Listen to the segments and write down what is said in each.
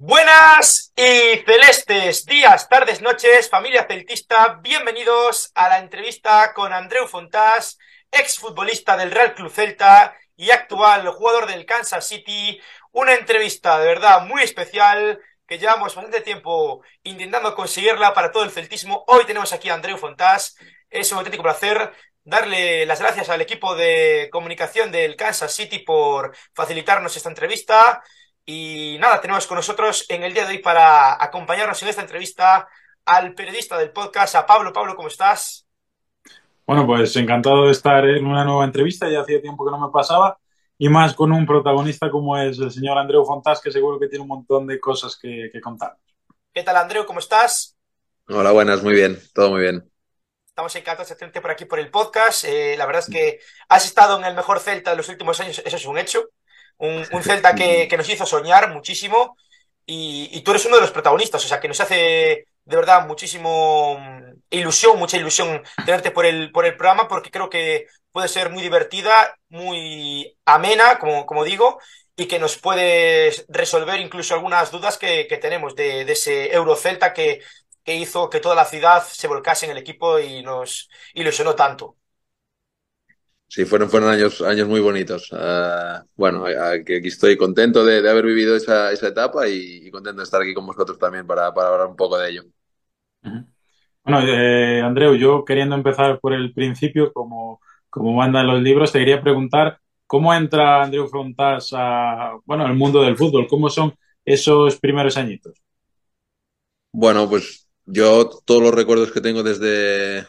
Buenas y celestes días, tardes, noches, familia celtista, bienvenidos a la entrevista con Andreu Fontás, exfutbolista del Real Club Celta y actual jugador del Kansas City. Una entrevista de verdad muy especial que llevamos bastante tiempo intentando conseguirla para todo el celtismo. Hoy tenemos aquí a Andreu Fontás. Es un auténtico placer darle las gracias al equipo de comunicación del Kansas City por facilitarnos esta entrevista. Y nada, tenemos con nosotros en el día de hoy para acompañarnos en esta entrevista al periodista del podcast, a Pablo. Pablo, ¿cómo estás? Bueno, pues encantado de estar en una nueva entrevista, ya hacía tiempo que no me pasaba, y más con un protagonista como es el señor Andreu Fontás, que seguro que tiene un montón de cosas que, que contar. ¿Qué tal, Andreu? ¿Cómo estás? Hola, buenas, muy bien, todo muy bien. Estamos encantados de tenerte por aquí por el podcast. Eh, la verdad es que has estado en el mejor Celta de los últimos años, eso es un hecho un, Celta que, nos hizo soñar muchísimo y, tú eres uno de los protagonistas, o sea, que nos hace de verdad muchísimo mm, ilusión, mucha ilusión tenerte por el, por el programa porque creo que puede ser muy divertida, muy amena, como, como digo, y que nos puede resolver incluso algunas dudas que, tenemos de, de, ese Eurocelta que, que hizo que toda la ciudad se volcase en el equipo y nos ilusionó tanto. Sí, fueron, fueron años, años muy bonitos. Uh, bueno, aquí estoy contento de, de haber vivido esa, esa etapa y, y, contento de estar aquí con vosotros también para, para hablar un poco de ello. Bueno, eh, Andreu, yo queriendo empezar por el principio, como, como mandan los libros, te quería preguntar cómo entra Andreu Frontas a, bueno, al mundo del fútbol, cómo son esos primeros añitos. Bueno, pues yo todos los recuerdos que tengo desde,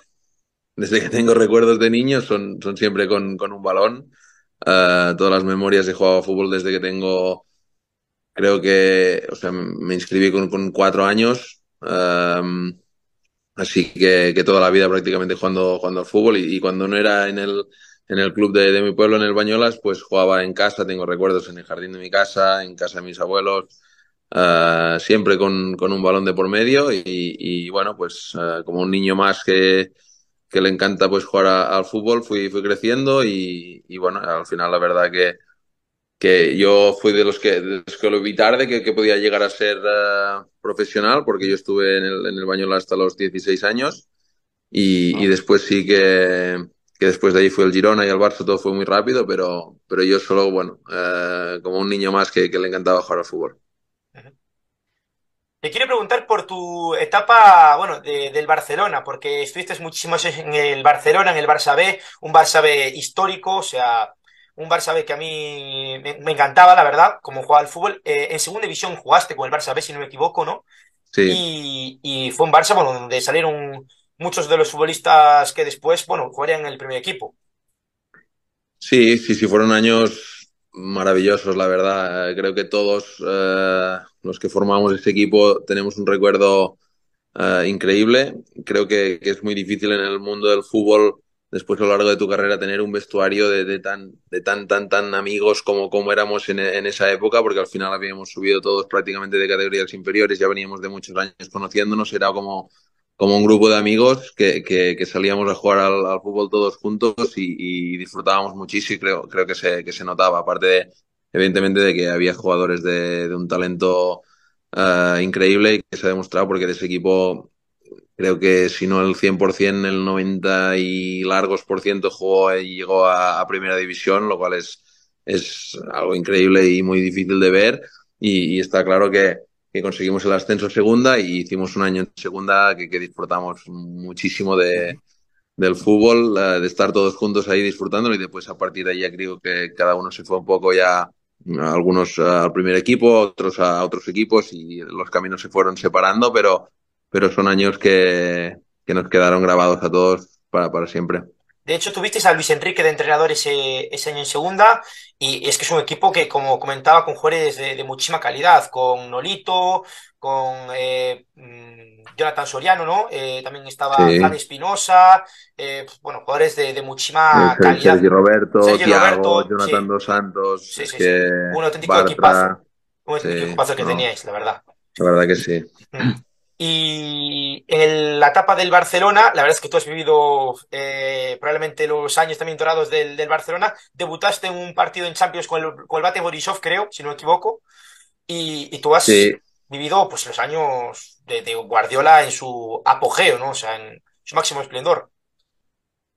desde que tengo recuerdos de niño son, son siempre con, con un balón. Uh, todas las memorias he jugado fútbol desde que tengo, creo que, o sea, me inscribí con, con cuatro años. Así que, que, toda la vida prácticamente jugando, jugando al fútbol y, cuando no era en el, en el club de, de, mi pueblo, en el Bañolas, pues jugaba en casa, tengo recuerdos en el jardín de mi casa, en casa de mis abuelos, uh, siempre con, con, un balón de por medio y, bueno, pues uh, como un niño más que, que le encanta pues jugar a, al fútbol, fui, fui creciendo y, y, bueno, al final la verdad que, que yo fui de los que, de los que lo vi tarde, que, que podía llegar a ser uh, profesional, porque yo estuve en el, en el Bañola hasta los 16 años. Y, y después sí que, que después de ahí fue el Girona y el Barça, todo fue muy rápido, pero, pero yo solo, bueno, uh, como un niño más que, que le encantaba jugar al fútbol. Te quiero preguntar por tu etapa, bueno, de, del Barcelona, porque estuviste muchísimos en el Barcelona, en el Barça B, un Barça B histórico, o sea, un Barça B que a mí me, me encantaba, la verdad, como jugaba al fútbol. Eh, en segunda división jugaste con el Barça B, si no me equivoco, ¿no? Sí. Y, y fue un Barça, bueno, donde salieron muchos de los futbolistas que después, bueno, jugarían en el primer equipo. Sí, sí, sí, fueron años maravillosos, la verdad. Creo que todos eh, los que formamos este equipo tenemos un recuerdo eh, increíble. Creo que, es muy difícil en el mundo del fútbol, después a lo largo de tu carrera, tener un vestuario de, de tan, de tan, tan, tan amigos como, como éramos en, en, esa época, porque al final habíamos subido todos prácticamente de categorías inferiores, ya veníamos de muchos años conociéndonos, era como como un grupo de amigos que, que, salíamos a jugar al, fútbol todos juntos y, disfrutábamos muchísimo y creo, creo que, se, que se notaba, aparte de, evidentemente, de que había jugadores de, de un talento uh, increíble y que se ha demostrado porque de ese equipo creo que si no el 100%, el 90 y largos por ciento jugó y llegó a, primera división, lo cual es, es algo increíble y muy difícil de ver. Y está claro que que conseguimos el ascenso segunda y hicimos un año en segunda que, disfrutamos muchísimo de, del fútbol, de estar todos juntos ahí disfrutándolo y después a partir de ahí ya creo que cada uno se fue un poco ya, algunos al primer equipo, otros a otros equipos y los caminos se fueron separando, pero, pero son años que, que nos quedaron grabados a todos para, para siempre. De hecho, tuvisteis a Luis Enrique de entrenador ese, ese, año en segunda, y es que es un equipo que, como comentaba, con jugadores de, de muchísima calidad, con Nolito, con eh, mm, Jonathan Soriano, ¿no? Eh, también estaba sí. Juan Espinosa, eh, bueno, jugadores de, de muchísima sí, calidad. Sergio Roberto, Sergio Thiago, Roberto, Jonathan sí. Dos Santos, sí, sí, que un auténtico Bartra, equipazo, un auténtico equipazo que no, teníais, la verdad. La verdad que sí. Y en la etapa del Barcelona, la verdad es que tú has vivido eh, probablemente los años también dorados del, del, Barcelona. Debutaste en un partido en Champions con el, con el Bate Borisov, creo, si no me equivoco. Y, y tú has, sí. vivido pues los años de, de Guardiola en su apogeo, ¿no? O sea, en su máximo esplendor.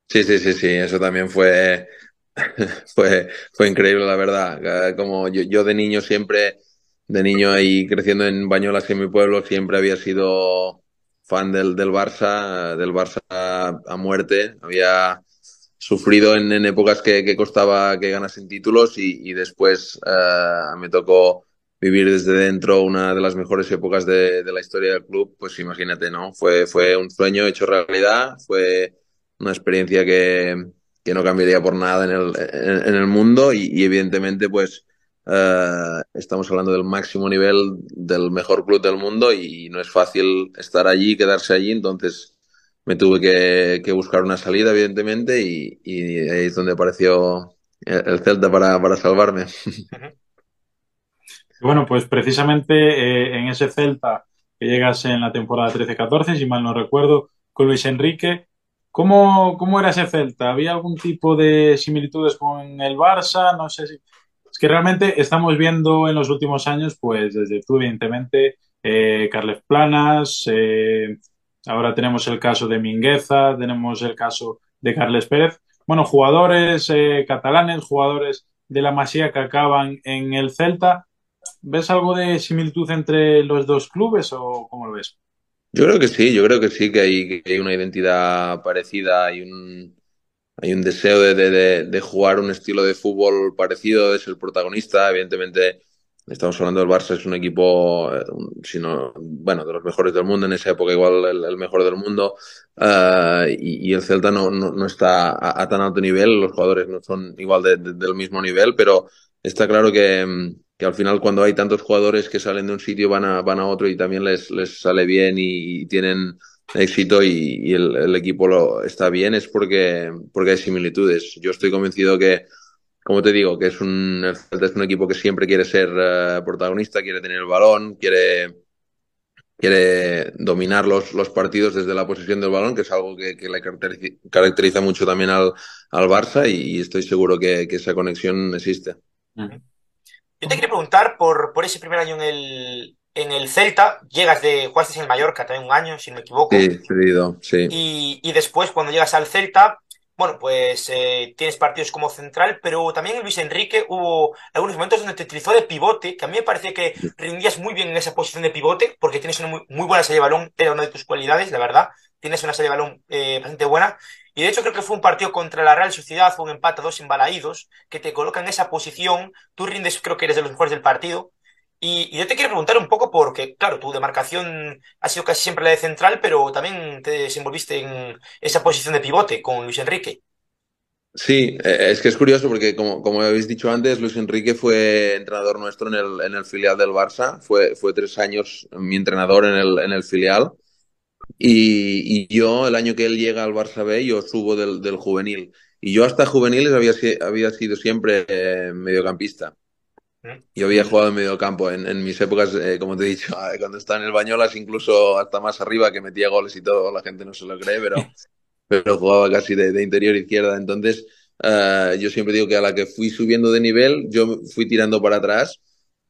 Sí, sí, sí, sí, eso también fue, fue, fue increíble, la verdad. Como yo, yo de niño siempre, de niño ahí creciendo en Bañolas, en mi pueblo, siempre había sido fan del, del Barça, del Barça a muerte. Había sufrido en, épocas que, que, costaba que ganasen títulos y, después uh, me tocó vivir desde dentro una de las mejores épocas de, la historia del club, pues imagínate, ¿no? Fue, fue un sueño hecho realidad, fue una experiencia que, que no cambiaría por nada en el, en, el mundo y, evidentemente pues uh, estamos hablando del máximo nivel del mejor club del mundo y no es fácil estar allí, quedarse allí, entonces me tuve que, buscar una salida evidentemente y, y, ahí es donde apareció el Celta para, para salvarme. Bueno, pues precisamente eh, en ese Celta que llegas en la temporada 13-14, si mal no recuerdo, con Luis Enrique, ¿Cómo, ¿Cómo, era ese Celta? ¿Había algún tipo de similitudes con el Barça? No sé si... Que realmente estamos viendo en los últimos años, pues desde tú, evidentemente, eh, Carles Planas, eh, ahora tenemos el caso de Mingueza, tenemos el caso de Carles Pérez. Bueno, jugadores eh, catalanes, jugadores de la Masía que acaban en el Celta. ¿Ves algo de similitud entre los dos clubes o cómo lo ves? Yo creo que sí, yo creo que sí, que hay, una identidad parecida, hay un, hay un deseo de, de, de, jugar un estilo de fútbol parecido, de ser protagonista. Evidentemente, estamos hablando del Barça, es un equipo, eh, sino, bueno, de los mejores del mundo, en esa época igual el, mejor del mundo, uh, y, el Celta no, no, no está a, tan alto nivel, los jugadores no son igual de, del mismo nivel, pero está claro que que al final cuando hay tantos jugadores que salen de un sitio van a, van a otro y también les, les sale bien y tienen éxito y, el, equipo lo, está bien es porque, porque hay similitudes. Yo estoy convencido que, como te digo, que es un, es un equipo que siempre quiere ser uh, protagonista, quiere tener el balón, quiere, quiere dominar los, los partidos desde la posesión del balón, que es algo que, que le caracteriza, caracteriza, mucho también al, al Barça y, estoy seguro que, que, esa conexión existe. Yo te quería preguntar por, por ese primer año en el, en el Celta, llegas de, jugaste en el Mallorca también un año, si no me equivoco. Sí, cedido, sí. Y, y después, cuando llegas al Celta, bueno, pues eh, tienes partidos como central, pero también Luis Enrique hubo algunos momentos donde te utilizó de pivote, que a mí me parecía que rindías muy bien en esa posición de pivote, porque tienes una muy, muy buena salida de balón, era una de tus cualidades, la verdad. Tienes una salida de balón eh, bastante buena. Y de hecho creo que fue un partido contra la Real Sociedad, fue un empate a dos embalaídos, que te coloca en esa posición, tú rindes, creo que eres de los mejores del partido. Y, yo te quiero preguntar un poco porque, claro, tu demarcación ha sido casi siempre la de central, pero también te desenvolviste en esa posición de pivote con Luis Enrique. Sí, es que es curioso porque, como, como habéis dicho antes, Luis Enrique fue entrenador nuestro en el, en el filial del Barça, fue, fue tres años mi entrenador en el, en el filial. Y, y, yo, el año que él llega al Barça B, yo subo del, del juvenil. Y yo hasta juveniles había, había sido siempre eh, mediocampista. Yo había jugado en mediocampo en, en mis épocas, eh, como te he dicho, cuando estaba en el Bañolas, incluso hasta más arriba, que metía goles y todo, la gente no se lo cree, pero, pero jugaba casi de, de interior izquierda. Entonces, uh, yo siempre digo que a la que fui subiendo de nivel, yo fui tirando para atrás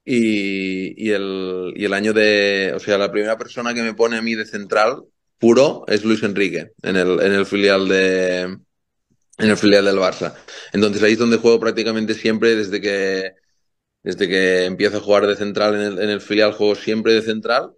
y, y, el, y el año de, o sea, la primera persona que me pone a mí de central puro es Luis Enrique en el, en el filial de, en el filial del Barça. Entonces ahí es donde juego prácticamente siempre desde que, desde que empiezo a jugar de central en el, en el filial juego siempre de central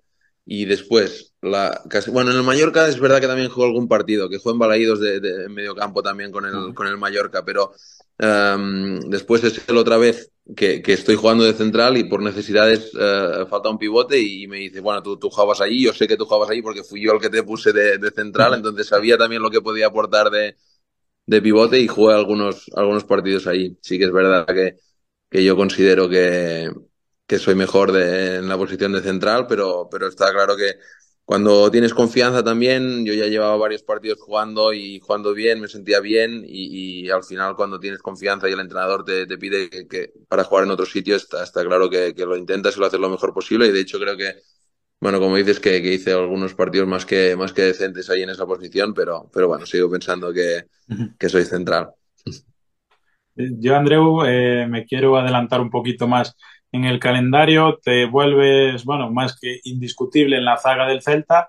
y después la casi, bueno en el Mallorca es verdad que también juego algún partido que juego en Balaídos de, de, en medio campo también con el, uh -huh. con el Mallorca pero um, después es el otra vez que, que, estoy jugando de central y por necesidades uh, falta un pivote y me dice, bueno, tú, tú jugabas allí, yo sé que tú jugabas allí porque fui yo el que te puse de, de central, entonces sabía también lo que podía aportar de, de pivote y jugué algunos, algunos partidos ahí. Sí que es verdad que, que yo considero que, que soy mejor de, en la posición de central, pero, pero está claro que cuando tienes confianza también, yo ya llevaba varios partidos jugando y jugando bien, me sentía bien y, y al final cuando tienes confianza y el entrenador te, te pide que, que, para jugar en otro sitio, está, está claro que, que, lo intentas y lo haces lo mejor posible y de hecho creo que, bueno, como dices, que, que hice algunos partidos más que, más que decentes ahí en esa posición, pero, pero bueno, sigo pensando que, que soy central. Yo, Andreu, eh, me quiero adelantar un poquito más en el calendario, te vuelves, bueno, más que indiscutible en la zaga del Celta.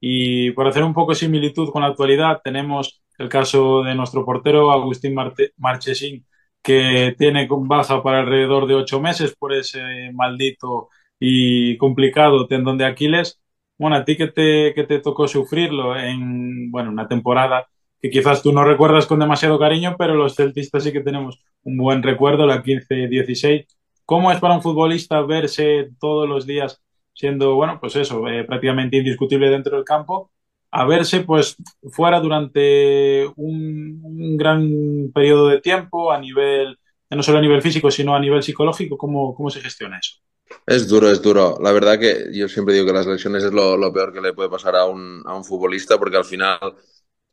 Y por hacer un poco de similitud con la actualidad, tenemos el caso de nuestro portero Agustín Marchesín, que tiene baja para alrededor de ocho meses por ese maldito y complicado tendón de Aquiles. Bueno, a ti que te, que te tocó sufrirlo en, bueno, una temporada que quizás tú no recuerdas con demasiado cariño, pero los celtistas sí que tenemos un buen recuerdo, la 15-16. ¿Cómo es para un futbolista verse todos los días siendo, bueno, pues eso, eh, prácticamente indiscutible dentro del campo, a verse pues fuera durante un, gran periodo de tiempo a nivel, no solo a nivel físico, sino a nivel psicológico? ¿Cómo, cómo se gestiona eso? Es duro, es duro. La verdad que yo siempre digo que las lesiones es lo, lo peor que le puede pasar a un, a un futbolista porque al final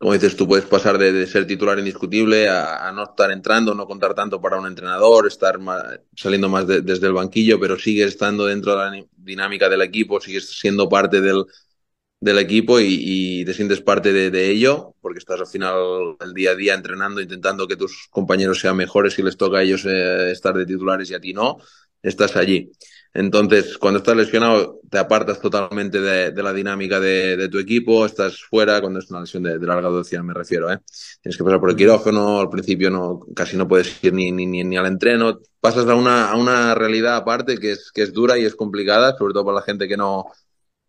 como dices tú, puedes pasar de, ser titular indiscutible a, no estar entrando, no contar tanto para un entrenador, estar más, saliendo más de, desde el banquillo, pero sigues estando dentro de la dinámica del equipo, sigues siendo parte del, equipo y, te sientes parte de, ello, porque estás al final el día a día entrenando, intentando que tus compañeros sean mejores y les toca a ellos eh, estar de titulares y a ti no, estás allí. Entonces, cuando estás lesionado, te apartas totalmente de, de la dinámica de, de, tu equipo, estás fuera, cuando es una lesión de, larga duración me refiero, ¿eh? Tienes que pasar por el quirófano, al principio no, casi no puedes ir ni, ni, ni, ni al entreno, pasas a una, a una realidad aparte que es, que es dura y es complicada, sobre todo para la gente que no,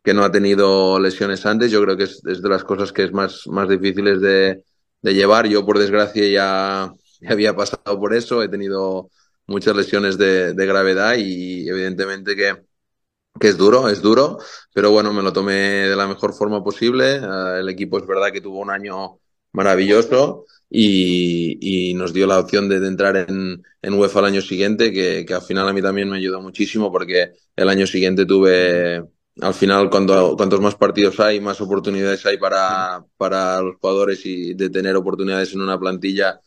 que no ha tenido lesiones antes, yo creo que es, es de las cosas que es más, más difíciles de, de llevar. Yo, por desgracia, ya, ya había pasado por eso, he tenido muchas lesiones de, de gravedad y evidentemente que, que, es duro, es duro, pero bueno, me lo tomé de la mejor forma posible. Uh, el equipo es verdad que tuvo un año maravilloso y, y nos dio la opción de, de entrar en, en, UEFA el año siguiente, que, que, al final a mí también me ayudó muchísimo porque el año siguiente tuve, al final cuando, cuantos más partidos hay, más oportunidades hay para, para los jugadores y de tener oportunidades en una plantilla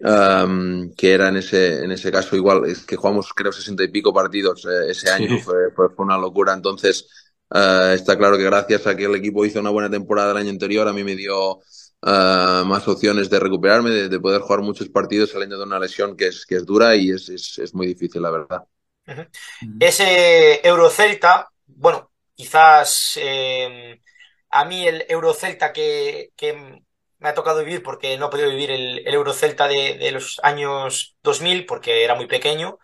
Um, que era en ese, en ese caso igual, es que jugamos creo sesenta y pico partidos eh, ese año, sí. fue, fue, fue, una locura. Entonces, uh, está claro que gracias a que el equipo hizo una buena temporada el año anterior, a mí me dio uh, más opciones de recuperarme, de, de, poder jugar muchos partidos saliendo de una lesión que es, que es dura y es, es, es muy difícil, la verdad. Uh -huh. Ese Eurocelta, bueno, quizás eh, a mí el Eurocelta que, que me ha tocado vivir porque no he podido vivir el, el Eurocelta de, los años 2000 porque era muy pequeño,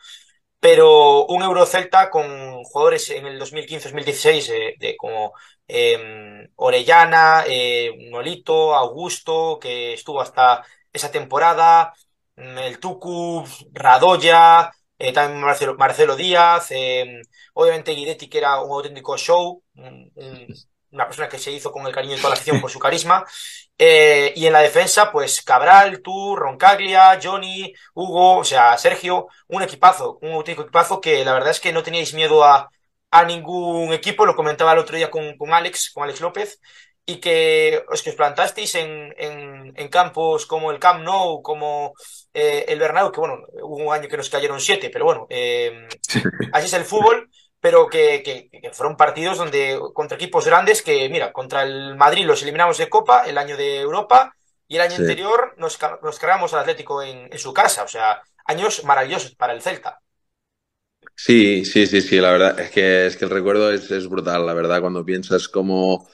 pero un Eurocelta con jugadores en el 2015-2016 eh, de como eh, Orellana, eh, Nolito, Augusto, que estuvo hasta esa temporada, mm, el Tucu, Radoya, eh, también Marcelo, Marcelo Díaz, eh, obviamente Guidetti que era un auténtico show, un, un, una persona que se hizo con el cariño de toda la afición por su carisma. Eh, y en la defensa, pues Cabral, tú, Roncaglia, Johnny, Hugo, o sea, Sergio, un equipazo, un auténtico equipazo que la verdad es que no teníais miedo a, a ningún equipo, lo comentaba el otro día con, con Alex, con Alex López, y que os que os plantasteis en, en, en, campos como el Camp Nou, como eh, el Bernabéu, que bueno, hubo un año que nos cayeron siete, pero bueno, eh, así es el fútbol pero que, que, que, fueron partidos donde contra equipos grandes que, mira, contra el Madrid los eliminamos de Copa el año de Europa y el año sí. anterior nos, nos cargamos al Atlético en, en, su casa, o sea, años maravillosos para el Celta. Sí, sí, sí, sí, la verdad es que, es que el recuerdo es, es brutal, la verdad, cuando piensas como,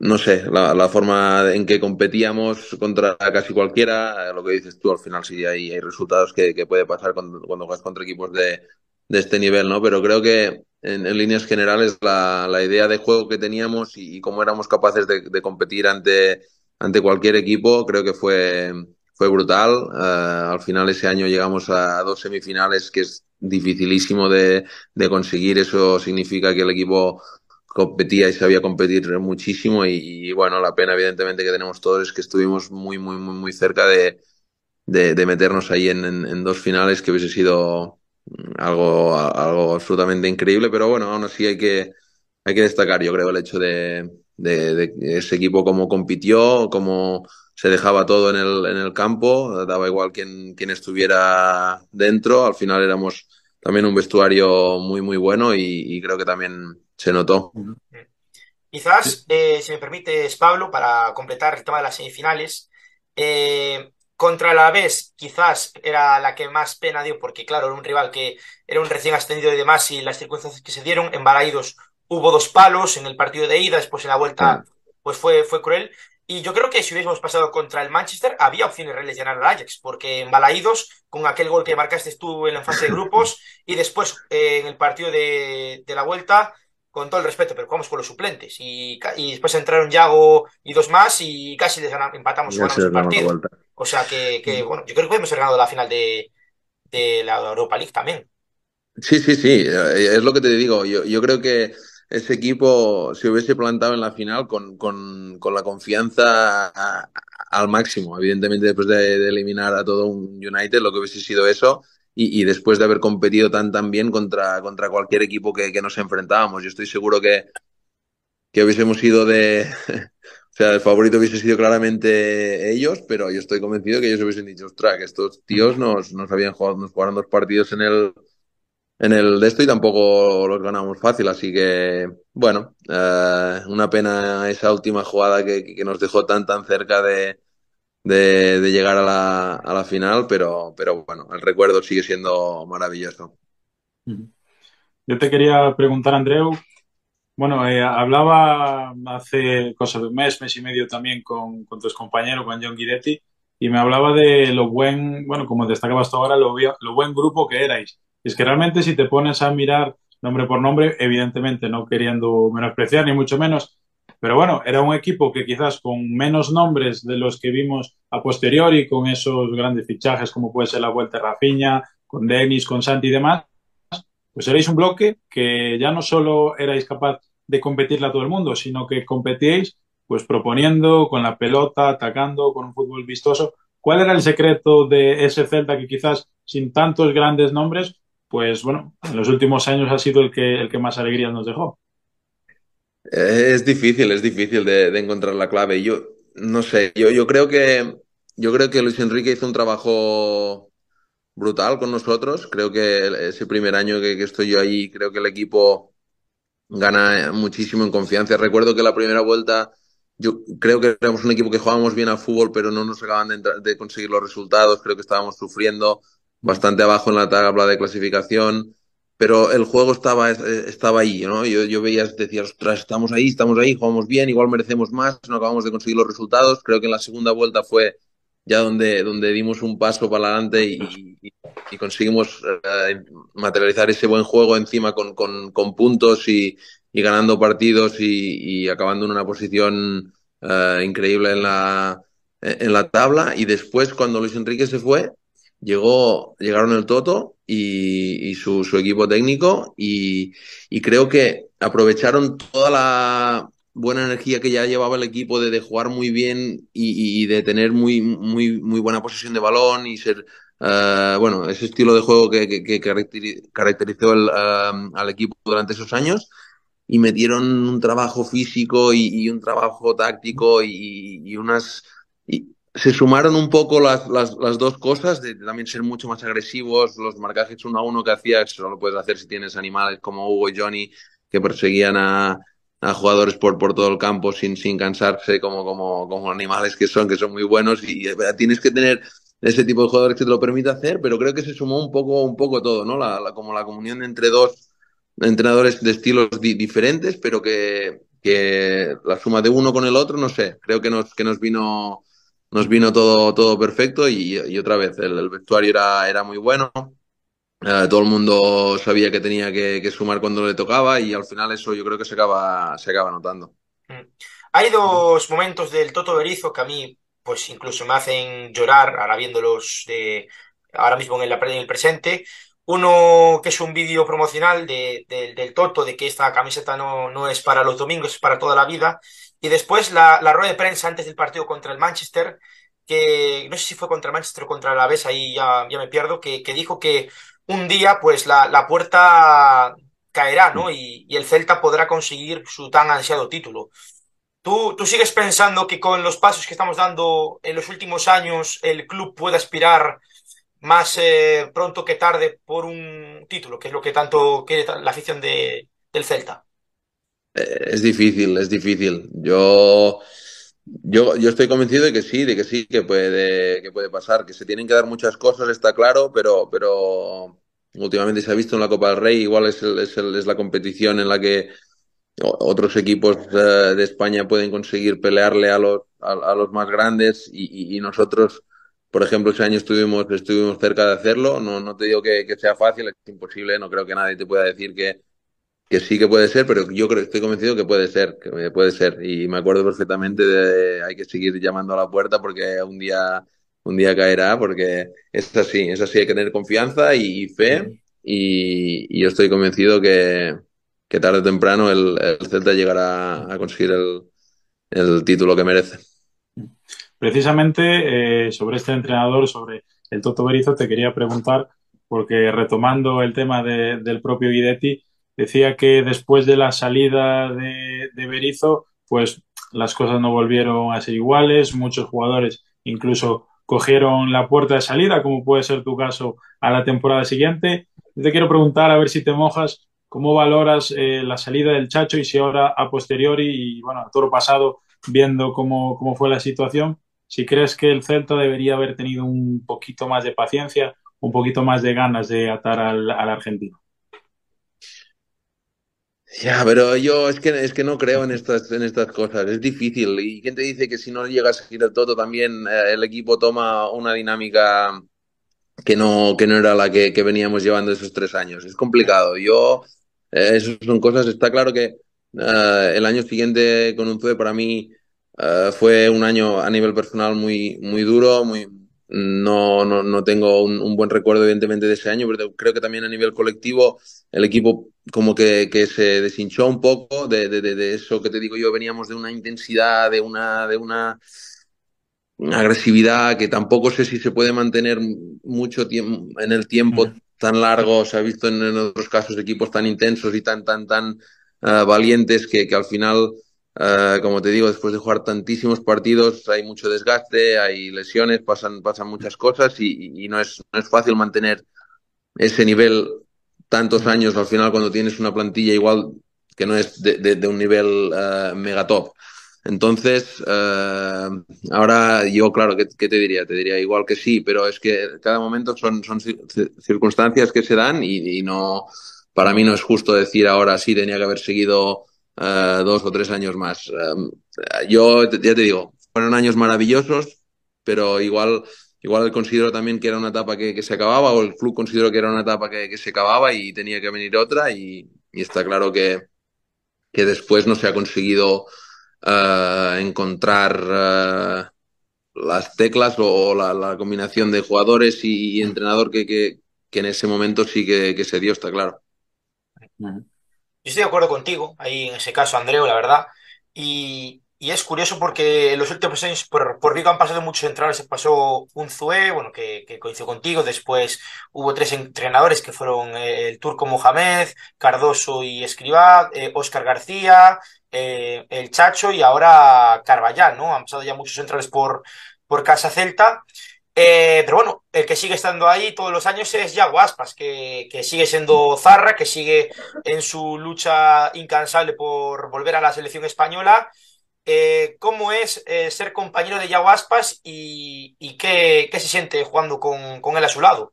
no sé, la, la, forma en que competíamos contra casi cualquiera, lo que dices tú, al final sí hay, hay resultados que, que puede pasar cuando, cuando juegas contra equipos de, de este nivel, ¿no? Pero creo que en, líneas generales la, la, idea de juego que teníamos y, cómo éramos capaces de, de, competir ante, ante cualquier equipo, creo que fue, fue brutal. Uh, al final ese año llegamos a dos semifinales que es dificilísimo de, conseguir. Eso significa que el equipo competía y sabía competir muchísimo y, bueno, la pena evidentemente que tenemos todos es que estuvimos muy, muy, muy, muy cerca de, de, meternos ahí en, en dos finales que hubiese sido algo, algo absolutamente increíble, pero bueno, aún así hay que, hay que destacar, yo creo, el hecho de, de, de ese equipo cómo compitió, cómo se dejaba todo en el, en el campo, daba igual quién, quién estuviera dentro, al final éramos también un vestuario muy, muy bueno y, y creo que también se notó. Quizás, eh, si me permites, Pablo, para completar el tema de las semifinales, eh, contra la vez quizás era la que más pena dio, porque claro, era un rival que era un recién ascendido y demás, y las circunstancias que se dieron, en Balaídos hubo dos palos en el partido de ida, después en la vuelta, pues fue, fue cruel. Y yo creo que si hubiésemos pasado contra el Manchester, había opciones reales de ganar al Ajax, porque en Balaídos, con aquel gol que marcaste tú en la fase de grupos, y después eh, en el partido de, de la vuelta, con todo el respeto, pero jugamos con los suplentes. Y, y después entraron Yago y dos más y casi les ganamos, empatamos ganamos el partido. O sea que, que, bueno, yo creo que podemos haber ganado la final de, de, la Europa League también. Sí, sí, sí, eh, es lo que te digo. Yo, yo creo que ese equipo se hubiese plantado en la final con, con, con la confianza al máximo. Evidentemente, después de, de, eliminar a todo un United, lo que hubiese sido eso, y, y, después de haber competido tan tan bien contra, contra cualquier equipo que, que nos enfrentábamos. Yo estoy seguro que, que hubiésemos ido de... o sea, el favorito hubiese sido claramente ellos, pero yo estoy convencido que ellos hubiesen dicho, ostras, que estos tíos nos, nos habían jugado, nos jugaron dos partidos en el, en el de esto y tampoco los ganamos fácil, así que, bueno, eh, una pena esa última jugada que, que nos dejó tan tan cerca de, de, de llegar a la, a la, final, pero, pero bueno, el recuerdo sigue siendo maravilloso. Yo te quería preguntar, Andreu, bueno, eh, hablaba hace cosa de un mes, mes y medio también con, con tu compañero, con John Guidetti, y me hablaba de lo buen, bueno, como destacabas tú ahora, lo, lo buen grupo que erais. Es que realmente si te pones a mirar nombre por nombre, evidentemente no queriendo menospreciar ni mucho menos, pero bueno, era un equipo que quizás con menos nombres de los que vimos a posteriori, con esos grandes fichajes como puede ser la Vuelta Rafiña, con Denis, con Santi y demás, pues erais un bloque que ya no solo erais capaz de competirle a todo el mundo, sino que competíais pues proponiendo, con la pelota, atacando, con un fútbol vistoso. ¿Cuál era el secreto de ese Celta que quizás sin tantos grandes nombres, pues bueno, en los últimos años ha sido el que, el que más alegría nos dejó? Es difícil, es difícil de, encontrar la clave. Yo no sé, yo, yo creo que yo creo que Luis Enrique hizo un trabajo brutal con nosotros. Creo que ese primer año que, que estoy yo ahí, creo que el equipo gana muchísimo en confianza. Recuerdo que la primera vuelta yo creo que éramos un equipo que jugábamos bien al fútbol, pero no nos acaban de, de conseguir los resultados. Creo que estábamos sufriendo bastante abajo en la tabla de clasificación pero el juego estaba, estaba ahí. Yo, yo veía, decía, ostras, estamos ahí, estamos ahí, jugamos bien, igual merecemos más, no acabamos de conseguir los resultados. Creo que en la segunda vuelta fue ya donde, donde dimos un paso para adelante y, y, conseguimos eh, materializar ese buen juego encima con, con, puntos y, ganando partidos y, acabando en una posición eh, increíble en la, en la tabla. Y después, cuando Luis Enrique se fue, llegó, llegaron el Toto y, su, su, equipo técnico y, creo que aprovecharon toda la buena energía que ya llevaba el equipo de, de jugar muy bien y, y, de tener muy, muy, muy buena posesión de balón y ser, uh, bueno, ese estilo de juego que, que, que caracterizó el, uh, al equipo durante esos años. Y metieron un trabajo físico y, y un trabajo táctico y, y unas se sumaron un poco las, las, las dos cosas, de, de, también ser mucho más agresivos, los marcajes uno a uno que hacías, solo lo puedes hacer si tienes animales como Hugo y Johnny que perseguían a, a jugadores por, por todo el campo sin, sin cansarse como, como, como animales que son, que son muy buenos y, tienes que tener ese tipo de jugadores que te lo permite hacer, pero creo que se sumó un poco, un poco todo, ¿no? La, como la comunión entre dos entrenadores de estilos di diferentes, pero que, que la suma de uno con el otro, no sé, creo que nos, que nos vino nos vino todo, todo perfecto y, y otra vez el, el, vestuario era, era muy bueno. Uh, todo el mundo sabía que tenía que, sumar cuando le tocaba y al final eso yo creo que se acaba, se acaba notando. Mm. Hay dos momentos del Toto Berizo que a mí pues incluso me hacen llorar ahora viéndolos de, ahora mismo en, la, en el presente. Uno que es un vídeo promocional de, de, del Toto, de que esta camiseta no, no es para los domingos, es para toda la vida. Y después la, la, rueda de prensa antes del partido contra el Manchester, que no sé si fue contra el Manchester o contra la vez, ahí ya, ya me pierdo, que, que, dijo que un día pues la, la puerta caerá, ¿no? Y, y, el Celta podrá conseguir su tan ansiado título. ¿Tú, ¿Tú sigues pensando que con los pasos que estamos dando en los últimos años el club puede aspirar más eh, pronto que tarde por un título, que es lo que tanto quiere la afición de, del Celta? Es difícil, es difícil. Yo, Yo, yo estoy convencido de que sí, de que sí, que puede, que puede pasar, que se tienen que dar muchas cosas, está claro, pero, pero últimamente se ha visto en la Copa del Rey, igual es, el, es, el, es la competición en la que otros equipos uh, de España pueden conseguir pelearle a los, a, los más grandes y, nosotros, por ejemplo, ese año estuvimos, estuvimos cerca de hacerlo. No, no te digo que, sea fácil, es imposible, no creo que nadie te pueda decir que, que sí que puede ser, pero yo creo, estoy convencido que puede ser, que puede ser. Y me acuerdo perfectamente de hay que seguir llamando a la puerta porque un día, un día caerá, porque es así, es así, hay que tener confianza y fe. Y, y yo estoy convencido que, que tarde o temprano el, el Celta llegará a conseguir el, el, título que merece. Precisamente eh, sobre este entrenador, sobre el Toto Berizzo, te quería preguntar, porque retomando el tema de, del propio Guidetti, decía que después de la salida de, de pues las cosas no volvieron a ser iguales, muchos jugadores incluso cogieron la puerta de salida, como puede ser tu caso a la temporada siguiente. Te quiero preguntar, a ver si te mojas, ¿cómo valoras eh, la salida del Chacho y si ahora a posteriori y bueno, a todo pasado, viendo cómo, cómo fue la situación, si crees que el Celta debería haber tenido un poquito más de paciencia, un poquito más de ganas de atar al argentino? Ya, pero yo es que, es que no creo en estas, en estas cosas, es difícil. ¿Y quién te dice que si no llega a seguir el todo también eh, el equipo toma una dinámica que no, que no era la que, que veníamos llevando esos tres años? Es complicado. Yo, eh, eso son cosas, está claro que uh, el año siguiente con un para mí uh, fue un año a nivel personal muy, muy duro, muy, no, no, no tengo un, un, buen recuerdo, evidentemente, de ese año, pero creo que también a nivel colectivo el equipo como que, que se deshinchó un poco de, de, de, eso que te digo yo, veníamos de una intensidad, de una, de una agresividad que tampoco sé si se puede mantener mucho tiempo en el tiempo tan largo. Se ha visto en, en otros casos equipos tan intensos y tan, tan, tan uh, valientes que, que al final Uh, como te digo, después de jugar tantísimos partidos hay mucho desgaste, hay lesiones, pasan, pasan muchas cosas y, y no, es, no, es, fácil mantener ese nivel tantos años al final cuando tienes una plantilla igual que no es de, de, un nivel uh, mega top. Entonces, uh, ahora yo, claro, ¿qué, ¿qué, te diría? Te diría igual que sí, pero es que cada momento son, son circunstancias que se dan y, y no, para mí no es justo decir ahora sí tenía que haber seguido uh, dos o tres años más. Um, yo ya te digo, fueron años maravillosos, pero igual, igual considero también que era una etapa que, que se acababa, o el club consideró que era una etapa que, que se acababa y tenía que venir otra, y, está claro que, que después no se ha conseguido uh, encontrar uh, las teclas o la, combinación de jugadores y, entrenador que, que, que, en ese momento sí que, se dio, está claro. Estoy de acuerdo contigo, ahí en ese caso, Andreu, la verdad. Y, es curioso porque en los últimos años por, por han pasado muchos entrenadores. Se pasó un Zue, bueno, que, que, coincidió contigo. Después hubo tres entrenadores que fueron eh, el turco Mohamed, Cardoso y Escribá, eh, Oscar García, eh, el Chacho y ahora Carballán, ¿no? Han pasado ya muchos entrenadores por, por Casa Celta. Eh, pero bueno, el que sigue estando ahí todos los años es Yago Aspas, que, que, sigue siendo zarra, que sigue en su lucha incansable por volver a la selección española. Eh, ¿Cómo es eh, ser compañero de Yago Aspas y, y qué, qué, se siente jugando con, con, él a su lado?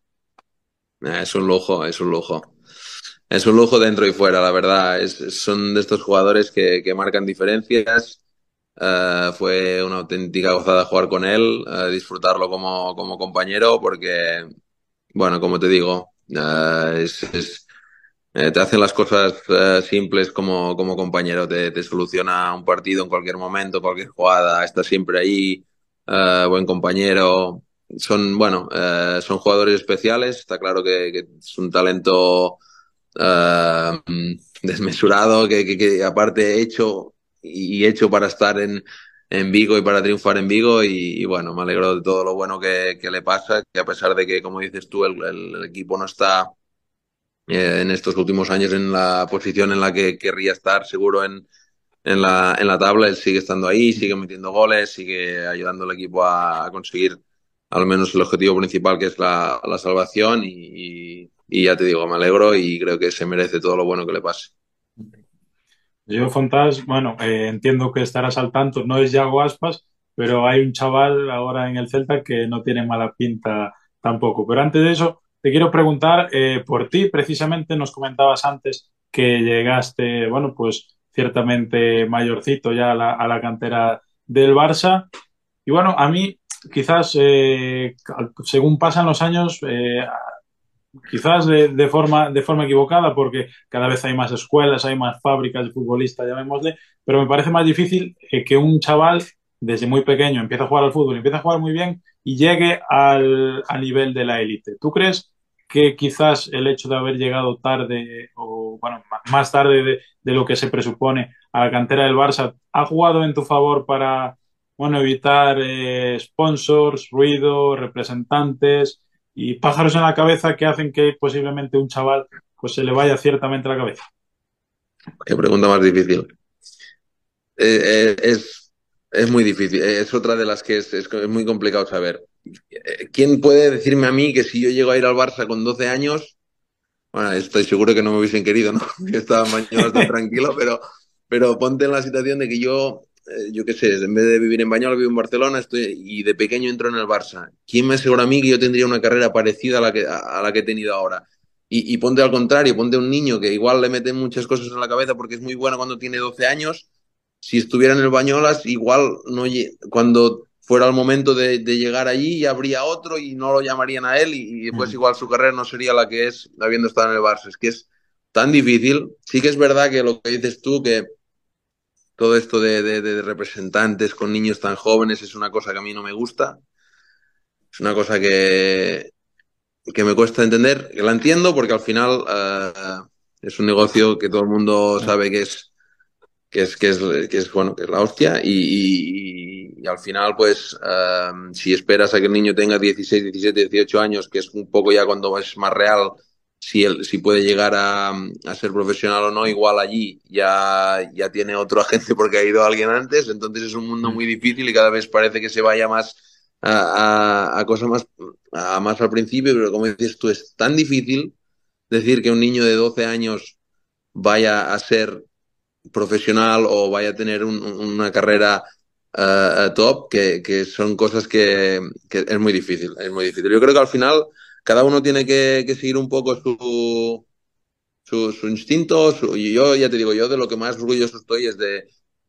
Es un lujo, es un lujo. Es un lujo dentro y fuera, la verdad. Son de estos jugadores que, que marcan diferencias Uh, fue una auténtica gozada jugar con él, uh, disfrutarlo como, como, compañero, porque, bueno, como te digo, uh, es, eh, te hacen las cosas simples como, como compañero, te, soluciona un partido en cualquier momento, cualquier jugada, está siempre ahí, buen compañero. Son, bueno, son jugadores especiales, está claro que, que es un talento desmesurado, que, que, que aparte hecho y hecho para estar en, en Vigo y para triunfar en Vigo y, bueno, me alegro de todo lo bueno que, que, le pasa, que a pesar de que, como dices tú, el, el, el equipo no está eh, en estos últimos años en la posición en la que querría estar, seguro en, en, la, en la tabla, él sigue estando ahí, sigue metiendo goles, sigue ayudando al equipo a, a conseguir al menos el objetivo principal que es la, la salvación y, y, y ya te digo, me alegro y creo que se merece todo lo bueno que le pase. Yo Fontás, bueno, eh, entiendo que estarás al tanto, no es Yago Aspas, pero hay un chaval ahora en el Celta que no tiene mala pinta tampoco. Pero antes de eso, te quiero preguntar eh, por ti, precisamente nos comentabas antes que llegaste, bueno, pues ciertamente mayorcito ya a la, a la cantera del Barça. Y bueno, a mí quizás eh, según pasan los años, quizás de, de, forma, de forma equivocada, porque cada vez hay más escuelas, hay más fábricas de futbolistas, llamémosle, pero me parece más difícil eh, que un chaval desde muy pequeño empiece a jugar al fútbol, empiece a jugar muy bien y llegue al, nivel de la élite. ¿Tú crees que quizás el hecho de haber llegado tarde, o bueno, más tarde de, de lo que se presupone a la cantera del Barça, ha jugado en tu favor para, bueno, evitar eh, sponsors, ruido, representantes y pájaros en la cabeza que hacen que posiblemente un chaval pues se le vaya ciertamente la cabeza. Qué pregunta más difícil. Eh, eh, es, es, muy difícil. Es otra de las que es, es, es, muy complicado saber. ¿Quién puede decirme a mí que si yo llego a ir al Barça con 12 años, bueno, estoy seguro que no me hubiesen querido, ¿no? Que estaba mañana tranquilo, pero, pero ponte en la situación de que yo eh, yo qué sé, en vez de vivir en Bañola, vivo en Barcelona estoy, y de pequeño entro en el Barça. ¿Quién me asegura a mí que yo tendría una carrera parecida a la que, a la que he tenido ahora? Y, y, ponte al contrario, ponte un niño que igual le mete muchas cosas en la cabeza porque es muy bueno cuando tiene 12 años. Si estuviera en el Bañolas, igual no, cuando fuera el momento de, de llegar allí habría otro y no lo llamarían a él y, y después igual su carrera no sería la que es habiendo estado en el Barça. Es que es tan difícil. Sí que es verdad que lo que dices tú, que todo esto de, representantes con niños tan jóvenes es una cosa que a mí no me gusta. Es una cosa que, me cuesta entender, que la entiendo porque al final uh, es un negocio que todo el mundo sabe que es que es que es, que es bueno que es la hostia y, y, al final pues uh, si esperas a que el niño tenga 16, 17, 18 años que es un poco ya cuando es más real si, él, si puede llegar a, a, ser profesional o no, igual allí ya, ya tiene otro agente porque ha ido alguien antes, entonces es un mundo muy difícil y cada vez parece que se vaya más a, a, a cosas más, a más al principio, pero como dices tú, es tan difícil decir que un niño de 12 años vaya a ser profesional o vaya a tener un, una carrera uh, top, que, que, son cosas que, que es muy difícil, es muy difícil. Yo creo que al final cada uno tiene que, seguir un poco su, su, su instinto. Y yo ya te digo, yo de lo que más orgulloso estoy es de,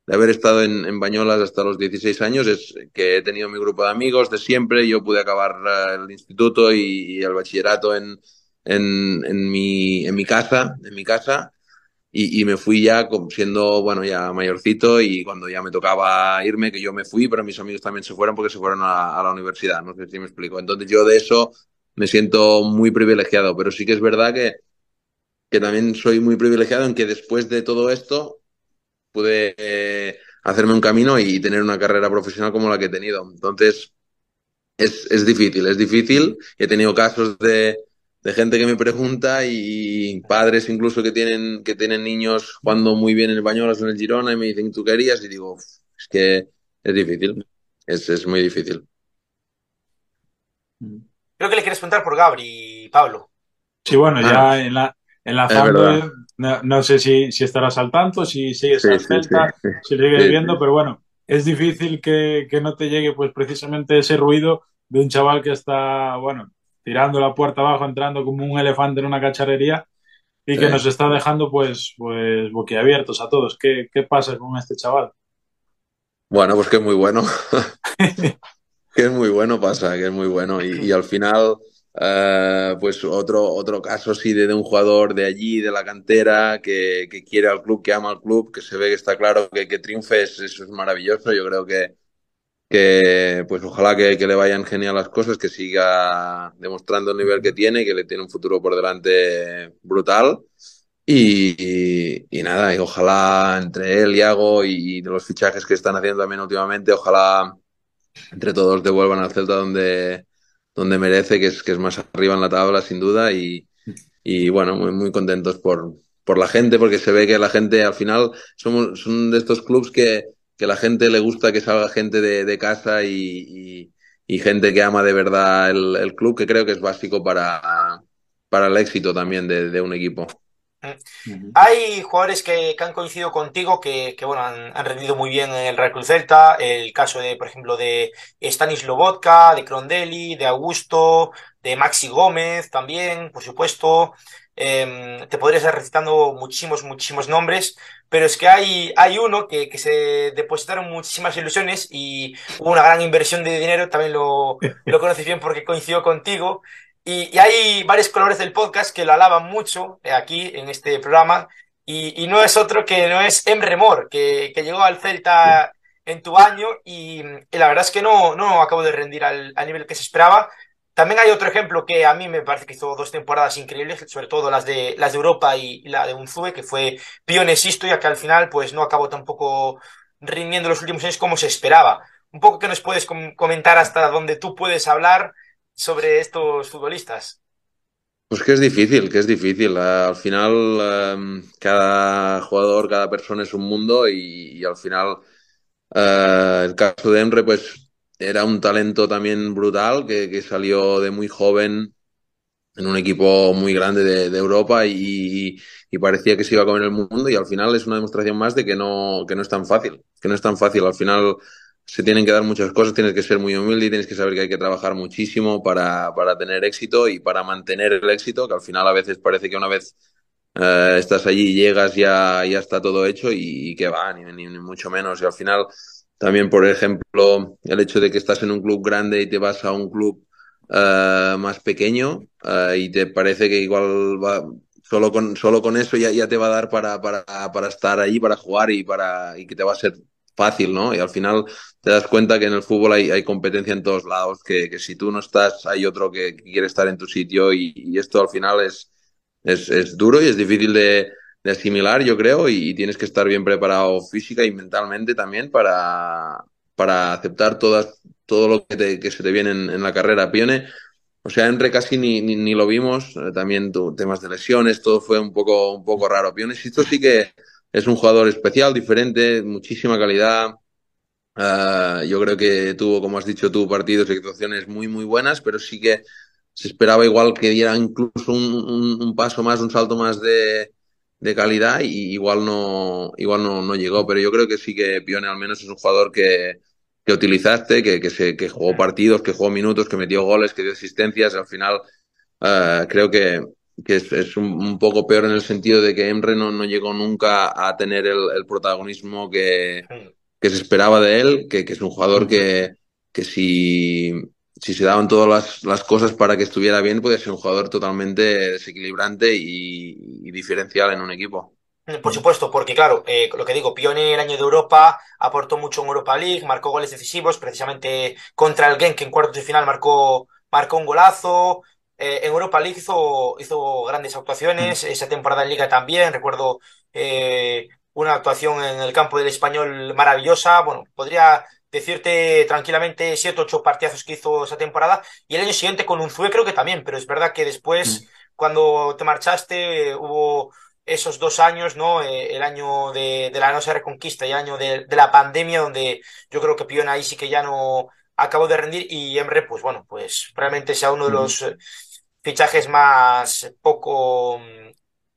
haber estado en, Bañolas hasta los 16 años, es que he tenido mi grupo de amigos de siempre. Yo pude acabar uh, el instituto y, el bachillerato en, en, en, mi, en mi casa, en mi casa. Y, y, me fui ya siendo, bueno, ya mayorcito y cuando ya me tocaba irme, que yo me fui, pero mis amigos también se fueron porque se fueron a, a la universidad, no sé si me explico. Entonces yo de eso me siento muy privilegiado, pero sí que es verdad que, que también soy muy privilegiado en que después de todo esto pude eh, hacerme un camino y tener una carrera profesional como la que he tenido. Entonces, es, es difícil, es difícil. He tenido casos de, de gente que me pregunta y padres incluso que tienen, que tienen niños jugando muy bien en el Bañolas o en el Girona y me dicen, ¿tú querías? Y digo, es que es difícil, es, es muy difícil. Creo que le quieres preguntar por Gabri, Pablo. Sí, bueno, ya ah, en la, en la Zambe, no, no, sé si, si, estarás al tanto, si sigues sí, al Celta, sí, sí, si sigues viendo, pero bueno, es difícil que, que, no te llegue pues precisamente ese ruido de un chaval que está, bueno, tirando la puerta abajo, entrando como un elefante en una cacharrería y que nos está dejando pues, pues boquiabiertos a todos. ¿Qué, ¿Qué pasa con este chaval? Bueno, pues que es muy bueno. que es muy bueno pasa, que es muy bueno. Y, al final, uh, pues otro, otro caso sí de, un jugador de allí, de la cantera, que, quiere al club, que ama al club, que se ve que está claro que, que triunfe, eso es maravilloso. Yo creo que, que pues ojalá que, le vayan genial las cosas, que siga demostrando el nivel que tiene, que le tiene un futuro por delante brutal. Y nada, y ojalá entre él, Iago y, y los fichajes que están haciendo también últimamente, ojalá entre todos devuelvan al Celta donde, donde merece, que es, que es más arriba en la tabla, sin duda, y, y bueno, muy, muy contentos por, por la gente, porque se ve que la gente al final somos, son de estos clubs que, que la gente le gusta que salga gente de, de casa y, y, y, gente que ama de verdad el, el, club, que creo que es básico para, para el éxito también de, de un equipo. Hay jugadores que, han coincidido contigo que, bueno, han, rendido muy bien en el Real Cruz Celta. El caso de, por ejemplo, de Stanis Lobotka, de Crondelli, de Augusto, de Maxi Gómez también, por supuesto. Em, te podría estar recitando muchísimos, muchísimos nombres, pero es que hay, hay uno que, que, se depositaron muchísimas ilusiones y hubo una gran inversión de dinero, también lo, lo conoces bien porque coincidió contigo, y, hay varios colores del podcast que lo alaban mucho eh, aquí en este programa. Y, no es otro que no es Emre Mor, que, que llegó al Celta en tu año y, la verdad es que no, no acabo de rendir al, nivel que se esperaba. También hay otro ejemplo que a mí me parece que hizo dos temporadas increíbles, sobre todo las de, las de Europa y, la de Unzue, que fue Pionesisto, ya que al final pues no acabó tampoco rindiendo los últimos años como se esperaba. Un poco que nos puedes comentar hasta dónde tú puedes hablar sobre estos futbolistas? Pues que es difícil, que es difícil. al final, em, cada jugador, cada persona es un mundo y, al final, eh, el caso de Emre, pues era un talento también brutal que, salió de muy joven en un equipo muy grande de, Europa y, y, parecía que se iba a comer el mundo y al final es una demostración más de que no, que no es tan fácil, que no es tan fácil. Al final se tienen que dar muchas cosas, tienes que ser muy humilde y tienes que saber que hay que trabajar muchísimo para, para tener éxito y para mantener el éxito, que al final a veces parece que una vez eh, estás allí y llegas ya, ya está todo hecho y, que va, ni, ni, mucho menos. Y al final también, por ejemplo, el hecho de que estás en un club grande y te vas a un club eh, más pequeño eh, y te parece que igual va, solo con, solo con eso ya, ya te va a dar para, para, para estar ahí, para jugar y, para, y que te va a ser fácil, ¿no? Y al final te das cuenta que en el fútbol hay, hay competencia en todos lados, que, que, si tú no estás, hay otro que, quiere estar en tu sitio y, esto al final es, es, es, duro y es difícil de, de asimilar, yo creo, y, tienes que estar bien preparado física y mentalmente también para, para aceptar todas, todo lo que, te, que se te viene en, la carrera. Pione, o sea, Enre casi ni, ni, lo vimos, eh, también temas de lesiones, todo fue un poco, un poco raro. Pione, esto sí que es un jugador especial, diferente, muchísima calidad. Ah, yo creo que tuvo, como has dicho tú, partidos y actuaciones muy, muy buenas, pero sí que se esperaba igual que diera incluso un, paso más, un salto más de, calidad y igual no, igual no, no, llegó. Pero yo creo que sí que Pione al menos es un jugador que, que utilizaste, que, que, se, que jugó partidos, que jugó minutos, que metió goles, que dio asistencias. Al final ah, creo que, que es, un, poco peor en el sentido de que Emre no, no llegó nunca a tener el, protagonismo que, que, se esperaba de él, que, que es un jugador que, que si, si se daban todas las, las, cosas para que estuviera bien, puede ser un jugador totalmente desequilibrante y, diferencial en un equipo. Por supuesto, porque claro, eh, lo que digo, Pione el año de Europa aportó mucho en Europa League, marcó goles decisivos, precisamente contra el Genk en cuartos de final marcó, marcó un golazo, eh, en Europa League hizo, hizo grandes actuaciones, mm. esa temporada en Liga también, recuerdo eh, una actuación en el campo del español maravillosa, bueno, podría decirte tranquilamente siete ocho partidazos que hizo esa temporada, y el año siguiente con un Zue creo que también, pero es verdad que después, mm. cuando te marchaste, hubo esos dos años, ¿no? Eh, el año de, la no reconquista y el año de, la pandemia, donde yo creo que Piona ahí sí que ya no acabó de rendir y Emre, pues bueno, pues realmente sea uno de los fichajes más poco mm,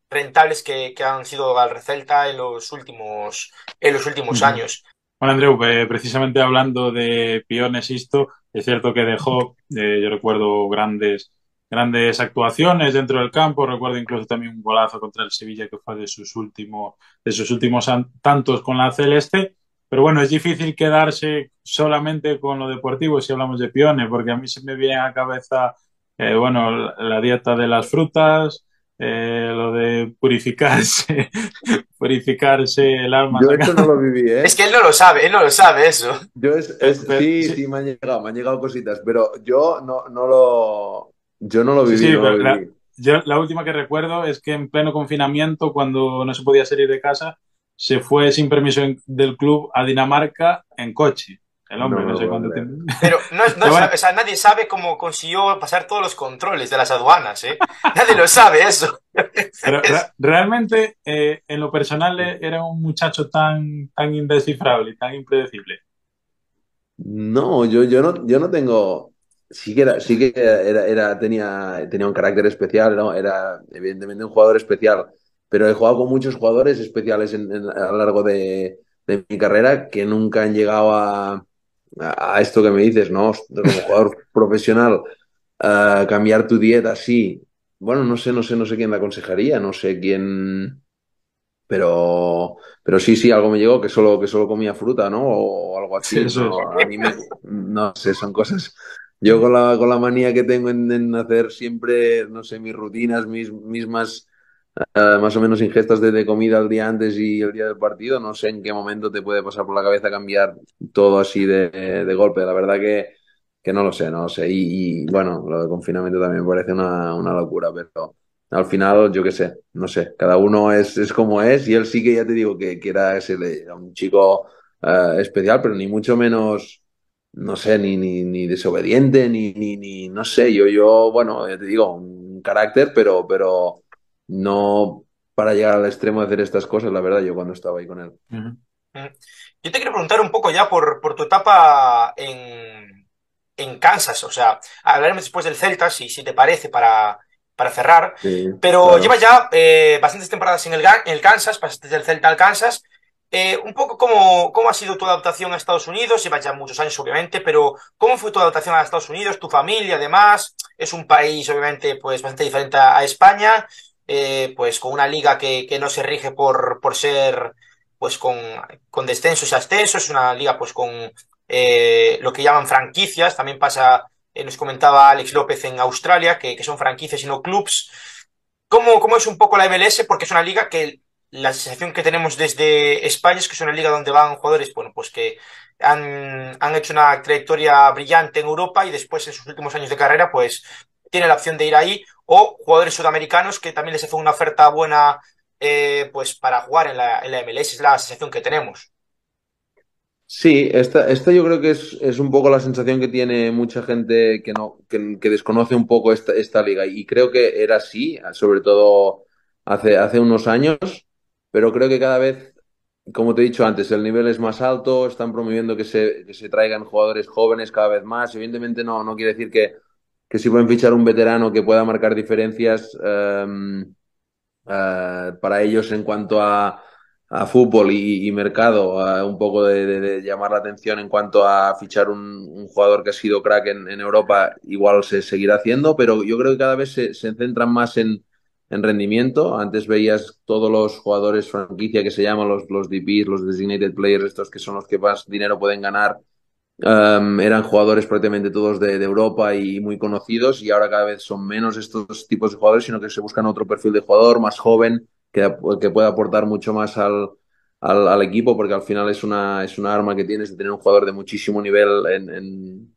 rentables que, han sido al Recelta en los últimos, en los últimos años. Bueno, Andreu, eh, precisamente hablando de Piones esto, es cierto que dejó, eh, yo recuerdo grandes, grandes actuaciones dentro del campo, recuerdo incluso también un golazo contra el Sevilla que fue de sus últimos, de sus últimos tantos con la Celeste, pero bueno, es difícil quedarse solamente con lo deportivo si hablamos de Piones, porque a mí se me viene a la cabeza eh, bueno, la dieta de las frutas, eh, lo de purificarse, purificarse el alma. Yo eso no lo viví, ¿eh? Es que él no lo sabe, él no lo sabe eso. Yo es, sí, sí, me han llegado, me han llegado cositas, pero yo no, no lo, yo no lo viví. Sí, La, yo, la última que recuerdo es que en pleno confinamiento, cuando no se podía salir de casa, se fue sin permiso del club a Dinamarca en coche. El hombre, no, sé cuánto tiempo. Pero, no, o sea, nadie sabe cómo consiguió pasar todos los controles de las aduanas, ¿eh? Nadie lo sabe eso. Pero realmente, eh, en lo personal, eh, era un muchacho tan, tan indescifrable y tan impredecible. No, yo, yo no, yo no tengo. Sí que era, sí que era, era, tenía, tenía un carácter especial, ¿no? Era evidentemente un jugador especial. pero he jugado con muchos jugadores especiales a lo largo de, mi carrera que nunca han llegado a, a, esto que me dices, ¿no? Como jugador profesional, cambiar tu dieta así. Bueno, no sé, no sé, no sé quién me aconsejaría, no sé quién. Pero, pero sí, sí, algo me llegó que solo, que solo comía fruta, ¿no? O algo así. ¿no? A mí me, no sé, son cosas. Yo con la, con la manía que tengo en, hacer siempre, no sé, mis rutinas, mis mismas eh, más o menos ingestas de, comida el día antes y el día del partido, no sé en qué momento te puede pasar por la cabeza cambiar todo así de, golpe. La verdad que, que, no lo sé, no lo sé. Y, bueno, lo de confinamiento también me parece una, una locura, pero al final, yo qué sé, no sé, cada uno es, es como es y él sí que ya te digo que, que era, ese, un chico eh, especial, pero ni mucho menos no sé, ni, ni, ni desobediente, ni, ni, ni, no sé, yo, yo, bueno, ya te digo, un carácter, pero, pero no para llegar al extremo de hacer estas cosas, la verdad, yo cuando estaba ahí con él. Yo te quiero preguntar un poco ya por, por tu etapa en, en Kansas, o sea, hablaremos después del Celta, si, si te parece, para, para cerrar, pero llevas ya eh, bastantes temporadas en el, en el Kansas, pasaste del Celta al Kansas, eh, un poco cómo, cómo ha sido tu adaptación a Estados Unidos, llevas ya muchos años obviamente, pero ¿cómo fue tu adaptación a Estados Unidos, tu familia además? Es un país obviamente pues bastante diferente a España, eh, pues con una liga que, que, no se rige por, por ser pues con, con descensos y ascensos, una liga pues con eh, lo que llaman franquicias, también pasa, nos comentaba Alex López en Australia, que, que son franquicias y no clubs. ¿Cómo, ¿Cómo es un poco la MLS? Porque es una liga que la sensación que tenemos desde España es que es una liga donde van jugadores, bueno, pues que han, han hecho una trayectoria brillante en Europa y después en sus últimos años de carrera, pues tiene la opción de ir ahí, o jugadores sudamericanos que también les hace una oferta buena eh, pues para jugar en la, en la MLS, es la sensación que tenemos. Sí, esta, esta yo creo que es, es, un poco la sensación que tiene mucha gente que no, que, que desconoce un poco esta, esta, liga. Y creo que era así, sobre todo hace, hace unos años pero creo que cada vez, como te he dicho antes, el nivel es más alto, están promoviendo que se, que se traigan jugadores jóvenes cada vez más. Evidentemente no, no quiere decir que, que si pueden fichar un veterano que pueda marcar diferencias uh, para ellos en cuanto a, a fútbol y, mercado, uh, un poco de, llamar la atención en cuanto a fichar un, jugador que ha sido crack en, Europa, igual se seguirá haciendo, pero yo creo que cada vez se, centran más en, en rendimiento. Antes veías todos los jugadores franquicia que se llaman los, los DPs, los designated players, estos que son los que más dinero pueden ganar. Um, eran jugadores prácticamente todos de, Europa y muy conocidos y ahora cada vez son menos estos tipos de jugadores, sino que se buscan otro perfil de jugador más joven que, que pueda aportar mucho más al, al, al, equipo porque al final es una, es una arma que tienes de tener un jugador de muchísimo nivel en, en,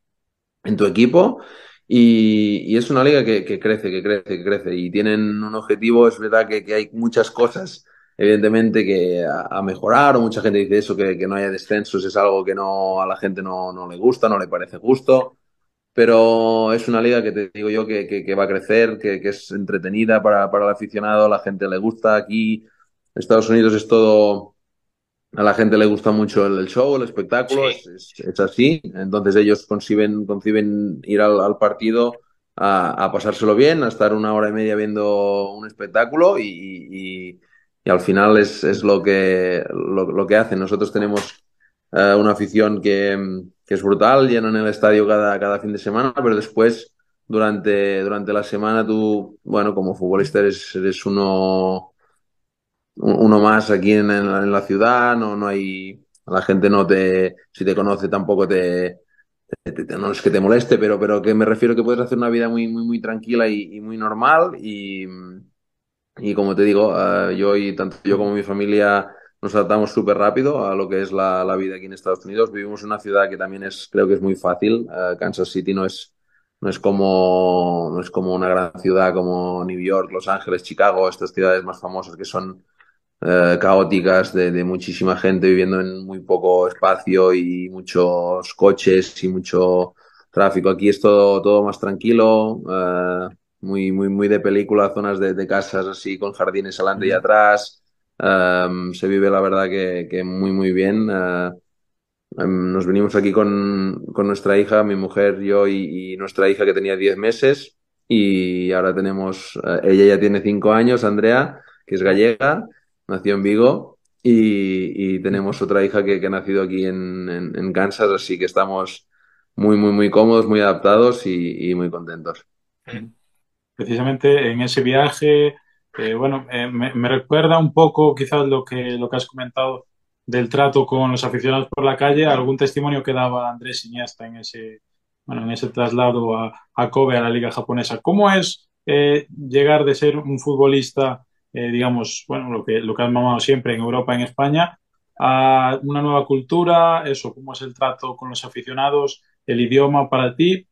en tu equipo y, y, es una liga que, que, crece, que crece, que crece. Y tienen un objetivo, es verdad que, que hay muchas cosas, evidentemente, que a, a, mejorar, o mucha gente dice eso, que, que no haya descensos, es algo que no a la gente no, no le gusta, no le parece justo. Pero es una liga que te digo yo que, que, que va a crecer, que, que es entretenida para, para el aficionado, a la gente le gusta. Aquí, Estados Unidos es todo, a la gente le gusta mucho el, show, el espectáculo, sí. es, es, es, así. Entonces ellos conciben, conciben ir al, al partido a, a, pasárselo bien, a estar una hora y media viendo un espectáculo y, y, y al final es, es lo, que, lo, lo, que hacen. Nosotros tenemos uh, una afición que, que, es brutal, llenan el estadio cada, cada fin de semana, pero después durante, durante la semana tú, bueno, como futbolista eres, eres uno uno más aquí en, en, la ciudad, no, no hay, la gente no te, si te conoce tampoco te, no es que te moleste, pero, pero que me refiero que puedes hacer una vida muy, muy, muy tranquila y, y muy normal y, y como te digo, uh, yo y tanto yo como mi familia nos adaptamos súper rápido a lo que es la, vida aquí en Estados Unidos. Vivimos en una ciudad que también es, creo que es muy fácil. Uh, Kansas City no es, no es como, no es como una gran ciudad como New York, Los Ángeles, Chicago, estas ciudades más famosas que son eh, caóticas de, muchísima gente viviendo en muy poco espacio y muchos coches y mucho tráfico. Aquí es todo, todo más tranquilo, eh, muy, muy, muy de película, zonas de, de casas así con jardines adelante y atrás. Um, se vive la verdad que, que muy, muy bien. Uh, um, nos venimos aquí con, con, nuestra hija, mi mujer, yo y, y nuestra hija que tenía 10 meses y ahora tenemos, uh, ella ya tiene 5 años, Andrea, que es gallega, nació en Vigo y, tenemos otra hija que, ha nacido aquí en, en, Kansas, así que estamos muy, muy, muy cómodos, muy adaptados y, muy contentos. Precisamente en ese viaje, eh, bueno, eh, me, recuerda un poco quizás lo que, lo que has comentado del trato con los aficionados por la calle, algún testimonio que daba Andrés Iniesta en ese, bueno, en ese traslado a, a Kobe, a la liga japonesa. ¿Cómo es eh, llegar de ser un futbolista digamos, bueno, lo que, lo que has mamado siempre en Europa, en España, a una nueva cultura, eso, cómo es el trato con los aficionados, el idioma para ti,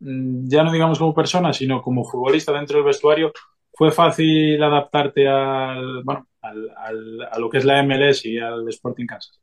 ya no digamos como persona, sino como futbolista dentro del vestuario, ¿fue fácil adaptarte al, bueno, al, a lo que es la MLS y al Sporting Kansas?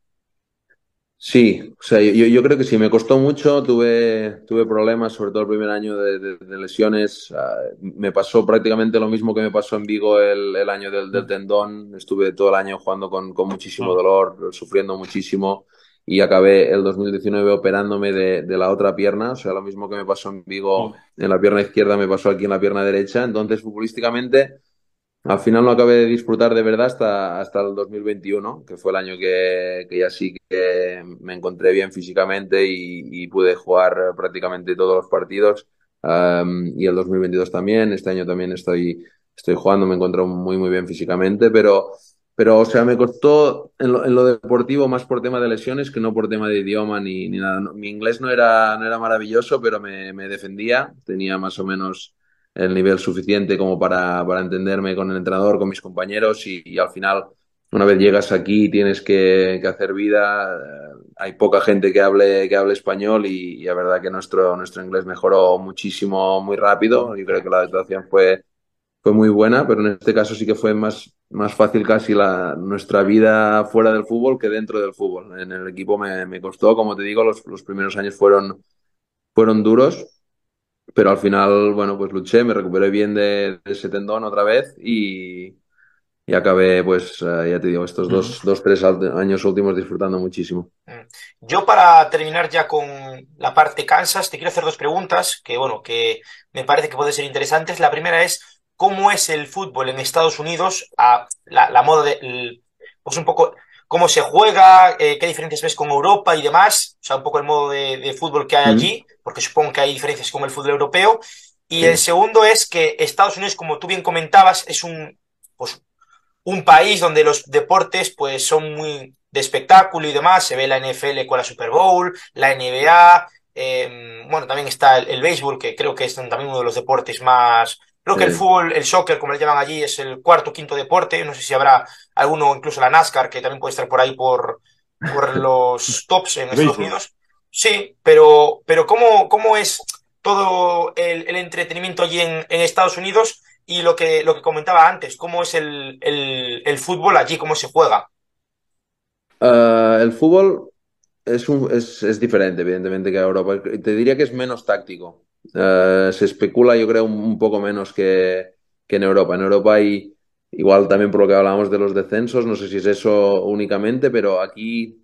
Sí, o sea, yo, yo, creo que sí, me costó mucho, tuve, tuve problemas, sobre todo el primer año de, lesiones. me pasó prácticamente lo mismo que me pasó en Vigo el, el año del, del, tendón. Estuve todo el año jugando con, con muchísimo dolor, sufriendo muchísimo y acabé el 2019 operándome de, de, la otra pierna. O sea, lo mismo que me pasó en Vigo en la pierna izquierda me pasó aquí en la pierna derecha. Entonces, futbolísticamente al final no acabé de disfrutar de verdad hasta, hasta el 2021, que fue el año que, que ya sí que me encontré bien físicamente y, pude jugar prácticamente todos los partidos. y el 2022 también, este año también estoy, estoy jugando, me encuentro muy, muy bien físicamente, pero, pero o sea, me costó en lo, en lo, deportivo más por tema de lesiones que no por tema de idioma ni, ni nada. Mi inglés no era, no era maravilloso, pero me, me defendía, tenía más o menos el nivel suficiente como para, para entenderme con el entrenador, con mis compañeros y, al final, una vez llegas aquí tienes que, que hacer vida, eh, hay poca gente que hable, que hable español y, la verdad que nuestro, nuestro inglés mejoró muchísimo, muy rápido. Yo creo que la adaptación fue, fue muy buena, pero en este caso sí que fue más, más fácil casi la, nuestra vida fuera del fútbol que dentro del fútbol. En el equipo me, me costó, como te digo, los, los primeros años fueron, fueron duros pero al final, bueno, pues luché, me recuperé bien de, ese tendón otra vez y, y acabé, pues, eh, ya te digo, estos dos, dos, tres años últimos disfrutando muchísimo. Mm. Yo para terminar ya con la parte Kansas, te quiero hacer dos preguntas que, bueno, que me parece que pueden ser interesantes. La primera es, ¿cómo es el fútbol en Estados Unidos a la, la moda de, pues un poco cómo se juega, eh, qué diferencias ves con Europa y demás, o sea, un poco el modo de, fútbol que hay allí, porque supongo que hay diferencias con el fútbol europeo. Y el segundo es que Estados Unidos, como tú bien comentabas, es un, pues, un país donde los deportes pues, son muy de espectáculo y demás. Se ve la NFL con la Super Bowl, la NBA, em, bueno, también está el, el, béisbol, que creo que es también uno de los deportes más, Creo que el fútbol, el soccer, como le llaman allí, es el cuarto o quinto deporte. No sé si habrá alguno, incluso la NASCAR, que también puede estar por ahí por, por los tops en Estados Unidos. Sí, pero, pero ¿cómo, cómo es todo el, entretenimiento allí en, Estados Unidos? Y lo que, lo que comentaba antes, ¿cómo es el, el, fútbol allí? ¿Cómo se juega? Uh, el fútbol es, un, es, es, diferente, evidentemente, que Europa. Te diría que es menos táctico. Eh, se especula, yo creo, un, poco menos que, en Europa. En Europa hay, igual también por lo que hablábamos de los descensos, no sé si es eso únicamente, pero aquí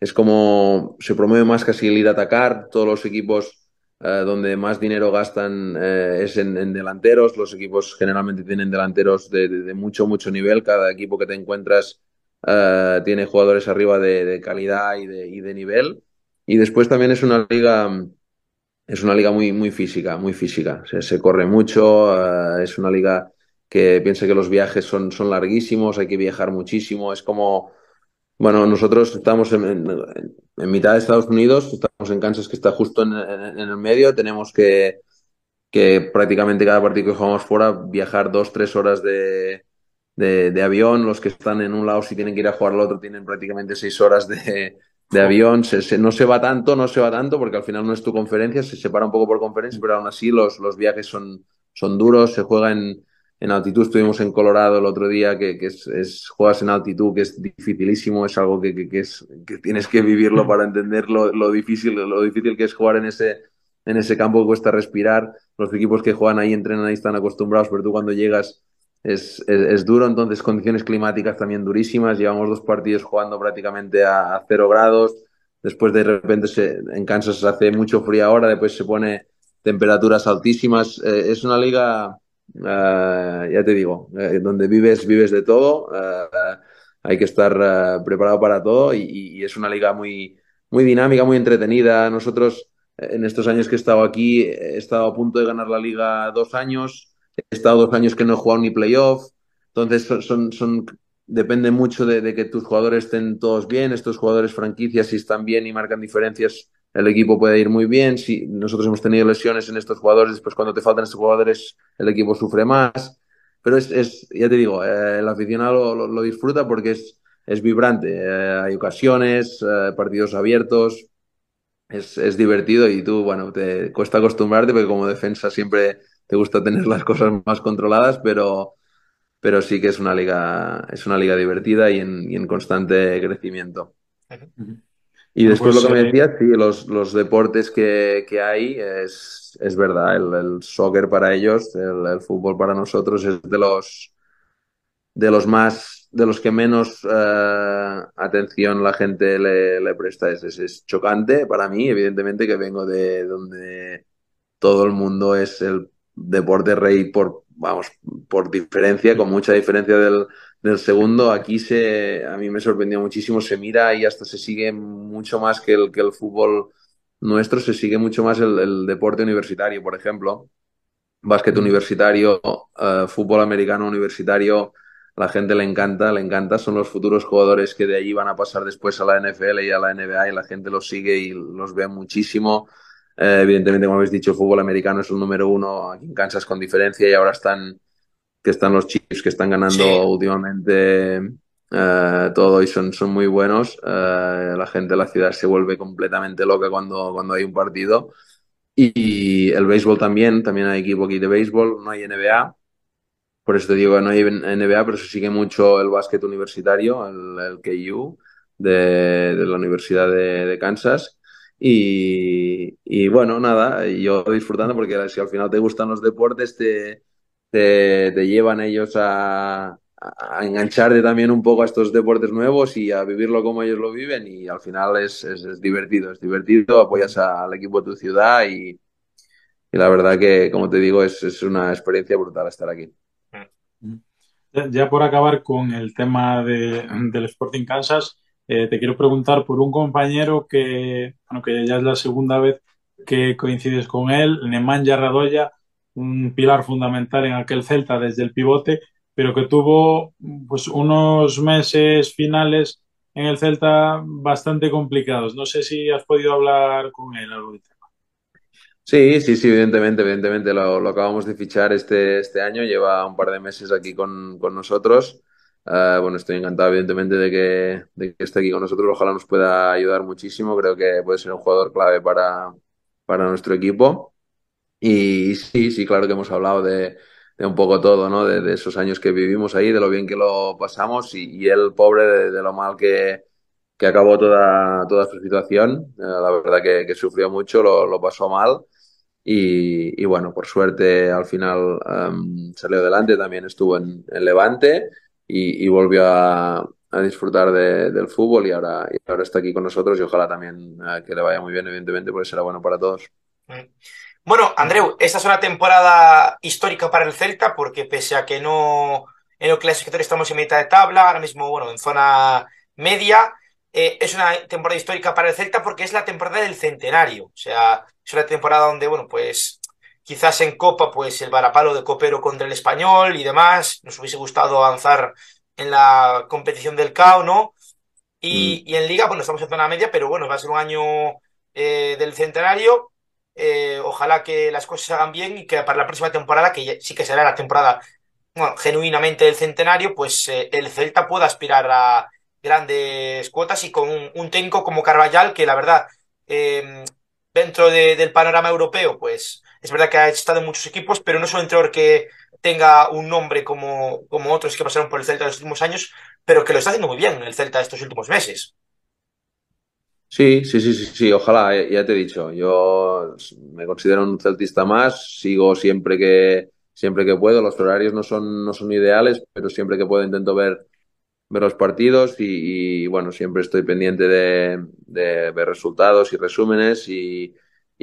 es como se promueve más casi el ir a atacar. Todos los equipos eh, donde más dinero gastan eh, es en, delanteros. Los equipos generalmente tienen delanteros de, mucho, mucho nivel. Cada equipo que te encuentras tiene jugadores arriba de, calidad y de nivel. Y después también es una liga es una liga muy, muy física, muy física. se corre mucho, eh, es una liga que piensa que los viajes son, son larguísimos, hay que viajar muchísimo. Es como, bueno, nosotros estamos en, mitad de Estados Unidos, estamos en Kansas que está justo en, el medio, tenemos que, que prácticamente cada partido que jugamos fuera viajar dos, tres horas de, de, avión. Los que están en un lado, si tienen que ir a jugar al otro, tienen prácticamente seis horas de, de avión, se, no se va tanto, no se va tanto, porque al final no es tu conferencia, se separa un poco por conferencia, pero aún así los, los viajes son, son duros, se juega en, en altitud, estuvimos en Colorado el otro día, que, que es, juegas en altitud, que es dificilísimo, es algo que, que, es, que tienes que vivirlo para entender lo, lo, difícil, lo difícil que es jugar en ese, en ese campo que cuesta respirar. Los equipos que juegan ahí, entrenan ahí, están acostumbrados, pero tú cuando llegas es, es, duro, entonces condiciones climáticas también durísimas. Llevamos dos partidos jugando prácticamente a, cero grados. Después de repente se, en Kansas hace mucho frío ahora, después se pone temperaturas altísimas. Eh, es una liga ya te digo, donde vives, vives de todo, hay que estar preparado para todo y, y, es una liga muy, muy dinámica, muy entretenida. Nosotros, en estos años que he estado aquí, he estado a punto de ganar la liga dos años, he estado dos años que no he jugado ni playoff, entonces son, son, depende mucho de, que tus jugadores estén todos bien, estos jugadores franquicias si están bien y marcan diferencias, el equipo puede ir muy bien. Si nosotros hemos tenido lesiones en estos jugadores, después cuando te faltan estos jugadores, el equipo sufre más. Pero es, es ya te digo, eh, el aficionado lo, lo, disfruta porque es, es vibrante. Eh, hay ocasiones, eh, partidos abiertos, es, es, divertido y tú, bueno, te cuesta acostumbrarte porque como defensa siempre te gusta tener las cosas más controladas, pero, pero sí que es una liga, es una liga divertida y en, y en constante crecimiento. Y después pues, lo que me eh, decías, sí, los, los deportes que, que, hay es, es verdad, el, el, soccer para ellos, el, el, fútbol para nosotros es de los de los más, de los que menos uh, atención la gente le, le presta. Es, es, es, chocante para mí, evidentemente, que vengo de donde todo el mundo es el deporte rey por, vamos, por diferencia, con mucha diferencia del, del segundo. Aquí se, a mí me sorprendió muchísimo, se mira y hasta se sigue mucho más que el, que el fútbol nuestro, se sigue mucho más el, el deporte universitario, por ejemplo. Básquet universitario, uh, fútbol americano universitario, la gente le encanta, le encanta, son los futuros jugadores que de allí van a pasar después a la NFL y a la NBA y la gente los sigue y los ve muchísimo. Eh, evidentemente, como habéis dicho, el fútbol americano es el número uno aquí en Kansas con diferencia y ahora están que están los Chiefs que están ganando sí. últimamente eh, todo y son, son muy buenos. Eh, la gente de la ciudad se vuelve completamente loca cuando, cuando hay un partido. Y el béisbol también, también hay equipo aquí de béisbol, no hay NBA. Por eso te digo que no hay NBA, pero se sigue mucho el básquet universitario, el, el KU de, de, la Universidad de, de Kansas. Y, y, bueno, nada, yo disfrutando porque si al final te gustan los deportes, te, te, llevan ellos a, a, engancharte también un poco a estos deportes nuevos y a vivirlo como ellos lo viven y al final es, es, divertido, es divertido, apoyas al equipo de tu ciudad y, y, la verdad que, como te digo, es, es una experiencia brutal estar aquí. Ya por acabar con el tema de, del Sporting Kansas, eh, te quiero preguntar por un compañero que, bueno, que ya es la segunda vez que coincides con él, Nemanja Radoya, un pilar fundamental en aquel Celta desde el pivote, pero que tuvo pues, unos meses finales en el Celta bastante complicados. No sé si has podido hablar con él algo de tema. Sí, sí, sí, evidentemente, evidentemente lo, lo, acabamos de fichar este, este año, lleva un par de meses aquí con, con nosotros. Uh, bueno, estoy encantado, evidentemente, de que, de que esté aquí con nosotros. Ojalá nos pueda ayudar muchísimo. Creo que puede ser un jugador clave para, para nuestro equipo. Y sí, sí, claro que hemos hablado de, de un poco todo, ¿no? De, esos años que vivimos ahí, de lo bien que lo pasamos y, y él, pobre, de, lo mal que, que acabó toda, toda su situación. Uh, la verdad que, sufrió mucho, lo, pasó mal. Y, bueno, por suerte al final um, salió adelante, también estuvo en, en Levante y, y volvió a, disfrutar de, del fútbol y ahora, y ahora está aquí con nosotros y ojalá también uh, que le vaya muy bien, evidentemente, porque será bueno para todos. Mm. Bueno, Andreu, esta es una temporada histórica para el Celta porque pese a que no en el clasificatorio estamos en mitad de tabla, ahora mismo, bueno, en zona media, eh, es una temporada histórica para el Celta porque es la temporada del centenario. O sea, es una temporada donde, bueno, pues quizás en Copa, pues el varapalo de Copero contra el Español y demás, nos hubiese gustado avanzar en la competición del CAO, ¿no? Y, mm. y en Liga, bueno, estamos en zona media, pero bueno, va a ser un año eh, del centenario eh, ojalá que las cosas se hagan bien y que para la próxima temporada, que sí que será la temporada bueno, genuinamente del centenario, pues eh, el Celta pueda aspirar a grandes cuotas y con un, un técnico como Carvallal, que la verdad, eh, dentro de, del panorama europeo, pues es verdad que ha estado en muchos equipos, pero no es un entrenador que tenga un nombre como, como otros que pasaron por el Celta en los últimos años, pero que lo está haciendo muy bien el Celta estos últimos meses. Sí, sí, sí, sí, sí, ojalá, ya te he dicho, yo me considero un celtista más, sigo siempre que, siempre que puedo, los horarios no son, no son ideales, pero siempre que puedo intento ver, ver los partidos y, y bueno, siempre estoy pendiente de, de, ver resultados y resúmenes y,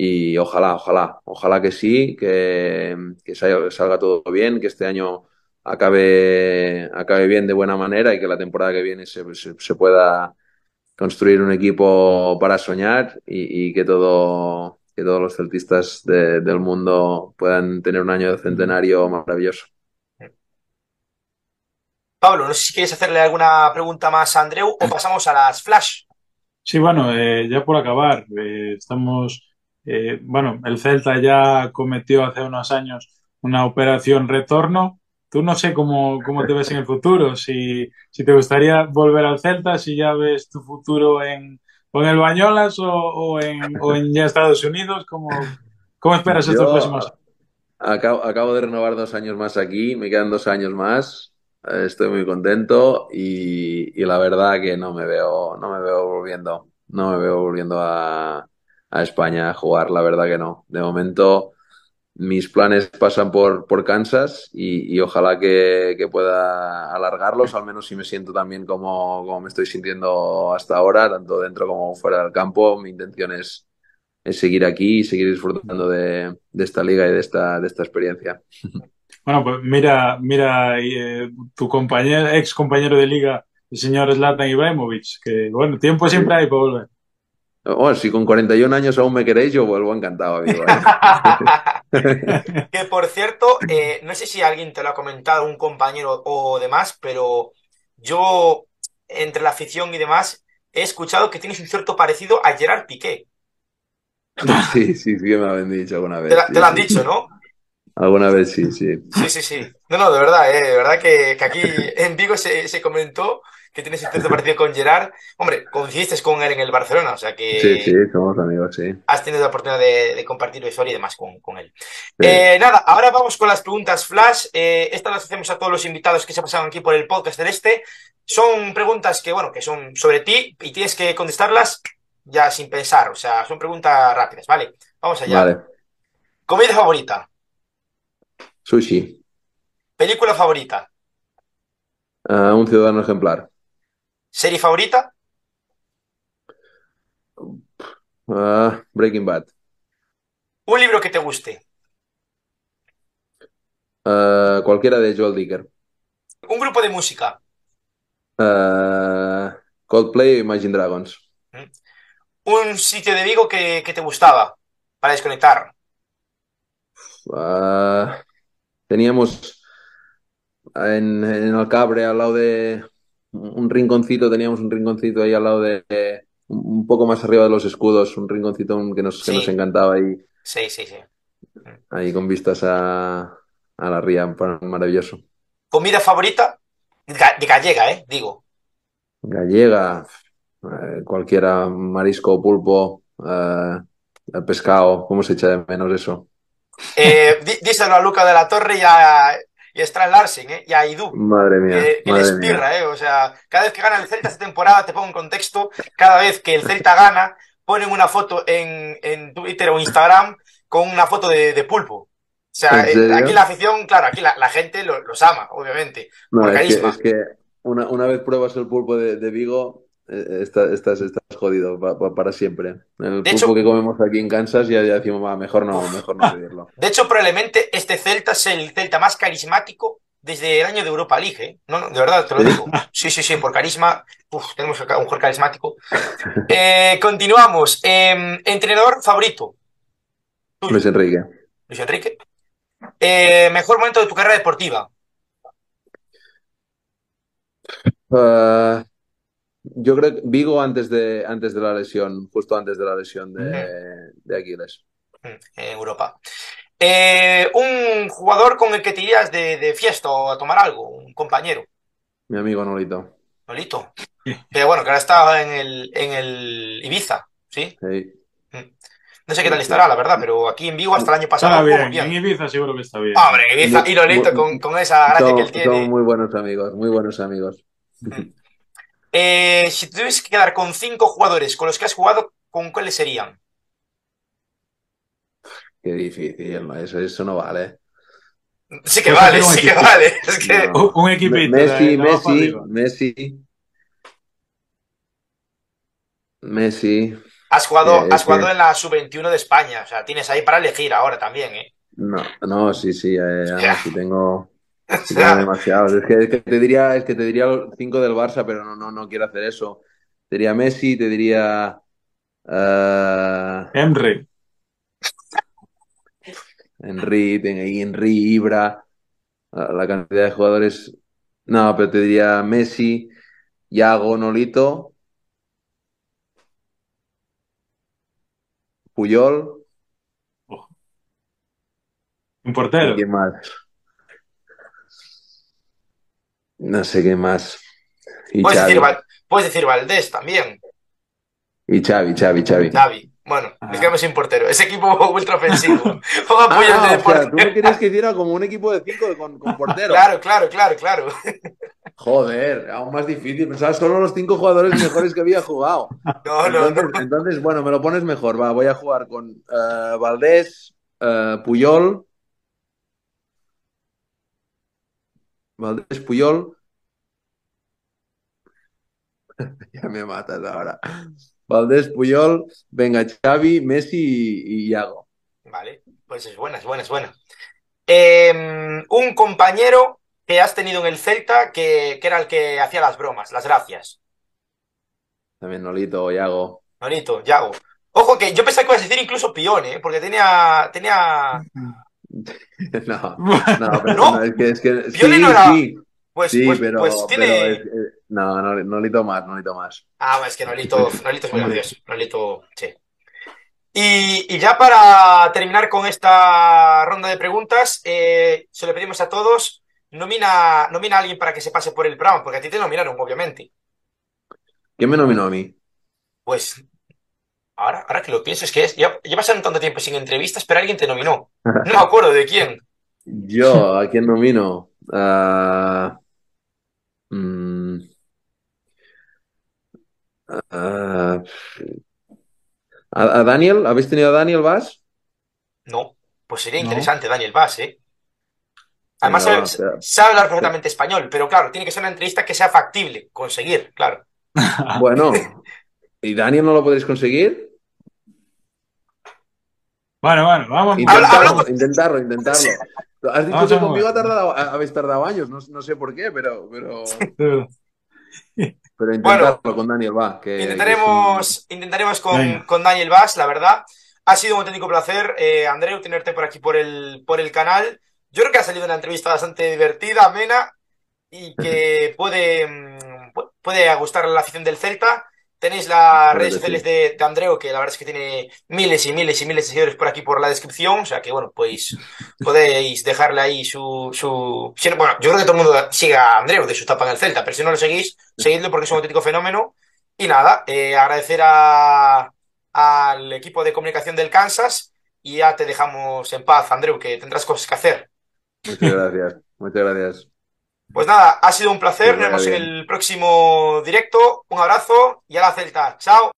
y ojalá, ojalá, ojalá que sí, que, que salga, salga todo bien, que este año acabe, acabe bien de buena manera y que la temporada que viene se, se, se pueda construir un equipo para soñar y, y que todo que todos los celtistas de, del mundo puedan tener un año de centenario maravilloso. Pablo, no sé si quieres hacerle alguna pregunta más a Andreu o pasamos a las flash. Sí, bueno, eh, ya por acabar, eh, estamos, eh, bueno, el Celta ya cometió hace unos años una operación retorno. Tú no sé cómo, cómo te ves en el futuro, si, si te gustaría volver al Celta, si ya ves tu futuro en, en el Bañolas o, o, en, o en ya Estados Unidos, ¿cómo, cómo esperas estos Yo próximos? acabo, acabo de renovar dos años más aquí, me quedan dos años más, eh, estoy muy contento y, y la verdad que no me veo, no me veo volviendo, no me veo volviendo a, a España a jugar, la verdad que no. De momento mis planes pasan por, por Kansas y, y ojalá que, que pueda alargarlos, al menos si me siento también como, como me estoy sintiendo hasta ahora, tanto dentro como fuera del campo. Mi intención es, es seguir aquí y seguir disfrutando de, de esta liga y de esta, de esta experiencia. Bueno, pues mira, mira eh, tu compañero, ex compañero de liga, el señor Zlatan Ibrahimovic, que bueno, tiempo siempre hay para volver. Bueno, si con 41 años aún me queréis, yo vuelvo encantado, amigo. ¿eh? que por cierto, eh, no sé si alguien te lo ha comentado, un compañero o demás, pero yo, entre la afición y demás, he escuchado que tienes un cierto parecido a Gerard Piqué. Sí, sí, sí, me lo han dicho alguna Te, vez. la- sí, te lo han sí. dicho, ¿no? Alguna vez sí, sí. Sí, sí, sí. No, no, de verdad, eh, de verdad que, que aquí en Vigo se, se comentó que tienes un cierto parecido con Gerard. Hombre, coincidiste con él en el Barcelona, o sea que Sí, sí, somos amigos, sí. has tenido la oportunidad de, de compartir historia y demás con, con él. Sí. Eh, nada, ahora vamos con las preguntas flash. Eh, estas las hacemos a todos los invitados que se pasaron aquí por el podcast del Este. Son preguntas que, bueno, que son sobre ti y tienes que contestarlas ya sin pensar. O sea, son preguntas rápidas, ¿vale? Vamos allá. Vale. Comida favorita, Sushi. película favorita, Ah, un ciudadano ejemplar. Serie favorita, Ah, Breaking Bad. un libro que te guste, Ah, cualquiera de Joel Dicker. un grupo de música, Ah, Coldplay o Imagine Dragons. un sitio de Vigo que, que te gustaba para desconectar. Teníamos en, en Alcabre, al lado de un rinconcito, teníamos un rinconcito ahí al lado de, un poco más arriba de los escudos, un rinconcito que nos, que nos encantaba ahí, Sí, sí, sí. ahí con vistas a, a la ría, maravilloso. Comida favorita, de gallega, ¿eh? Digo. Gallega, eh, cualquiera, marisco, pulpo, eh, el pescado, ¿cómo se echa de menos eso? Eh, dí- díselo a Luca de la Torre y a, y a Strand Larsen, ¿eh? Y a Idu. Madre mía, Que, que madre les mía. pirra, ¿eh? O sea, cada vez que gana el Celta esta temporada, te pongo en contexto, cada vez que el Celta gana, ponen una foto en, en Twitter o Instagram con una foto de, de pulpo. O sea, ¿En eh, aquí la afición, claro, aquí la, la gente lo- los ama, obviamente. No, por es que, es que una, una vez pruebas el pulpo de, de Vigo, estás, estás, estás jodido pa- pa- para siempre. El De hecho- que comemos aquí en Kansas ya, ya decimos, "Va, mejor no, mejor no pedirlo. De hecho, probablemente este Celta es el Celta más carismático desde el año de Europa League, ¿eh? No, no, de verdad, te lo digo. Sí, sí, sí, por carisma. Uf, tenemos un jugador carismático. Eh, continuamos. Eh, entrenador favorito, Luis Enrique. Luis Enrique. Eh, mejor momento de tu carrera deportiva. Ah, yo creo que Vigo antes de, antes de la lesión, justo antes de la lesión de, de Aquiles. Mm, En Europa. Eh, un jugador con el que te irías de, de fiesta o a tomar algo, un compañero, Mi amigo Nolito. Nolito. Que bueno, que ahora está en el, en el Ibiza, ¿sí? Sí. No sé qué tal estará, la verdad, pero aquí en Vigo hasta el año pasado estuvo bien, muy en Ibiza seguro que está bien. Hombre, Ibiza y Nolito Muy- con, con esa gracia que él tiene. muy buenos amigos, muy buenos amigos. Eh, si te tuvieses que quedar con cinco jugadores con los que has jugado, ¿con cuáles serían? Qué difícil, ¿no? Eso, eso no vale. Sí que Pues vale, sí que vale. Es que No. Un, equipito. Messi, Messi. Messi. Messi. Has jugado, has jugado en la sub-21 de España, o sea, tienes ahí para elegir ahora también, ¿eh? No, no, sí, sí, eh, sí tengo, demasiados. Es que, te diría, es que te diría los cinco del Barça, pero no, no, no quiero hacer eso. Te diría Messi, te diría uh... Henry. Henry, Henry, Ibra, la cantidad de jugadores. No, pero te diría Messi, Yago, Nolito, Puyol. Un portero. ¿Quién más? No sé qué más. puedes, decir, puedes decir Valdés también. Y Xavi, Xavi, Xavi. Xavi. Bueno, ah. nos quedamos sin portero. Ese equipo ultra ofensivo. ah, o sea, tú me querías que hiciera como un equipo de cinco con, con portero. Claro, claro, claro, claro. Joder, aún más difícil. Pensaba solo los cinco jugadores mejores que había jugado. No, entonces, no, entonces, bueno, me lo pones mejor. Va, voy a jugar con uh, Valdés, uh, Puyol. Valdés, Puyol. ya me matas ahora. Valdés, Puyol, venga, Xavi, Messi y, Iago. Vale, pues es buena, es buena, es buena. Em, un compañero que has tenido en el Celta que, era el que hacía las bromas, las gracias. También Nolito, Iago. Nolito, Iago. Ojo que yo pensaba que ibas a decir incluso Pione, ¿eh? porque tenía. tenía... no, no, pero ¿No? es que, es que sí, no era... sí. Pues, sí, pues, pero, pues tiene. es, no, no, Nolito más, Nolito más. Ah, es que Nolito, Nolito es muy gracioso. Nolito, sí. Y, y, ya para terminar con esta ronda de preguntas, eh, se lo pedimos a todos, nomina, nomina a alguien para que se pase por el programa, porque a ti te nominaron, obviamente. ¿Quién me nominó a mí? Pues ahora, ahora que lo pienso, es que es, ya, llevas tanto tiempo sin entrevistas, pero alguien te nominó. No me acuerdo de quién. Yo, ¿a quién nomino? Uh, mm, uh, ¿A, Daniel? ¿Habéis tenido a Daniel Vaz? No, pues sería interesante Daniel Vaz, ¿eh? Además sabe, hablar perfectamente español, pero claro, tiene que ser una entrevista que sea factible conseguir, claro. Bueno, ¿y Daniel no lo podéis conseguir? Bueno, bueno, vamos. Intentarlo, intentarlo, intentarlo. Has dicho que conmigo ha tardado, habéis tardado años, no, no sé por qué, pero... pero... Pero intentarlo con Daniel Vaz. intentaremos intentaremos con, con, Daniel Vaz, la verdad. Ha sido un auténtico placer, eh, Andreu, tenerte por aquí por el, por el canal. Yo creo que ha salido una entrevista bastante divertida, amena y que puede, mm, puede gustar a la afición del Celta. Tenéis las redes sociales de, de, Andreu, que la verdad es que tiene miles y miles y miles de seguidores por aquí por la descripción. O sea que, bueno, pues podéis dejarle ahí su. su... Bueno, yo creo que todo el mundo siga a Andreu de su etapa en el Celta, pero si no lo seguís, seguidlo porque es un auténtico fenómeno. Y nada, eh, agradecer a, al equipo de comunicación del Kansas y ya te dejamos en paz, Andreu, que tendrás cosas que hacer. Muchas gracias, muchas gracias. Pues nada, ha sido un placer. Nos vemos en el próximo directo. Un abrazo y a la Celta. Chao.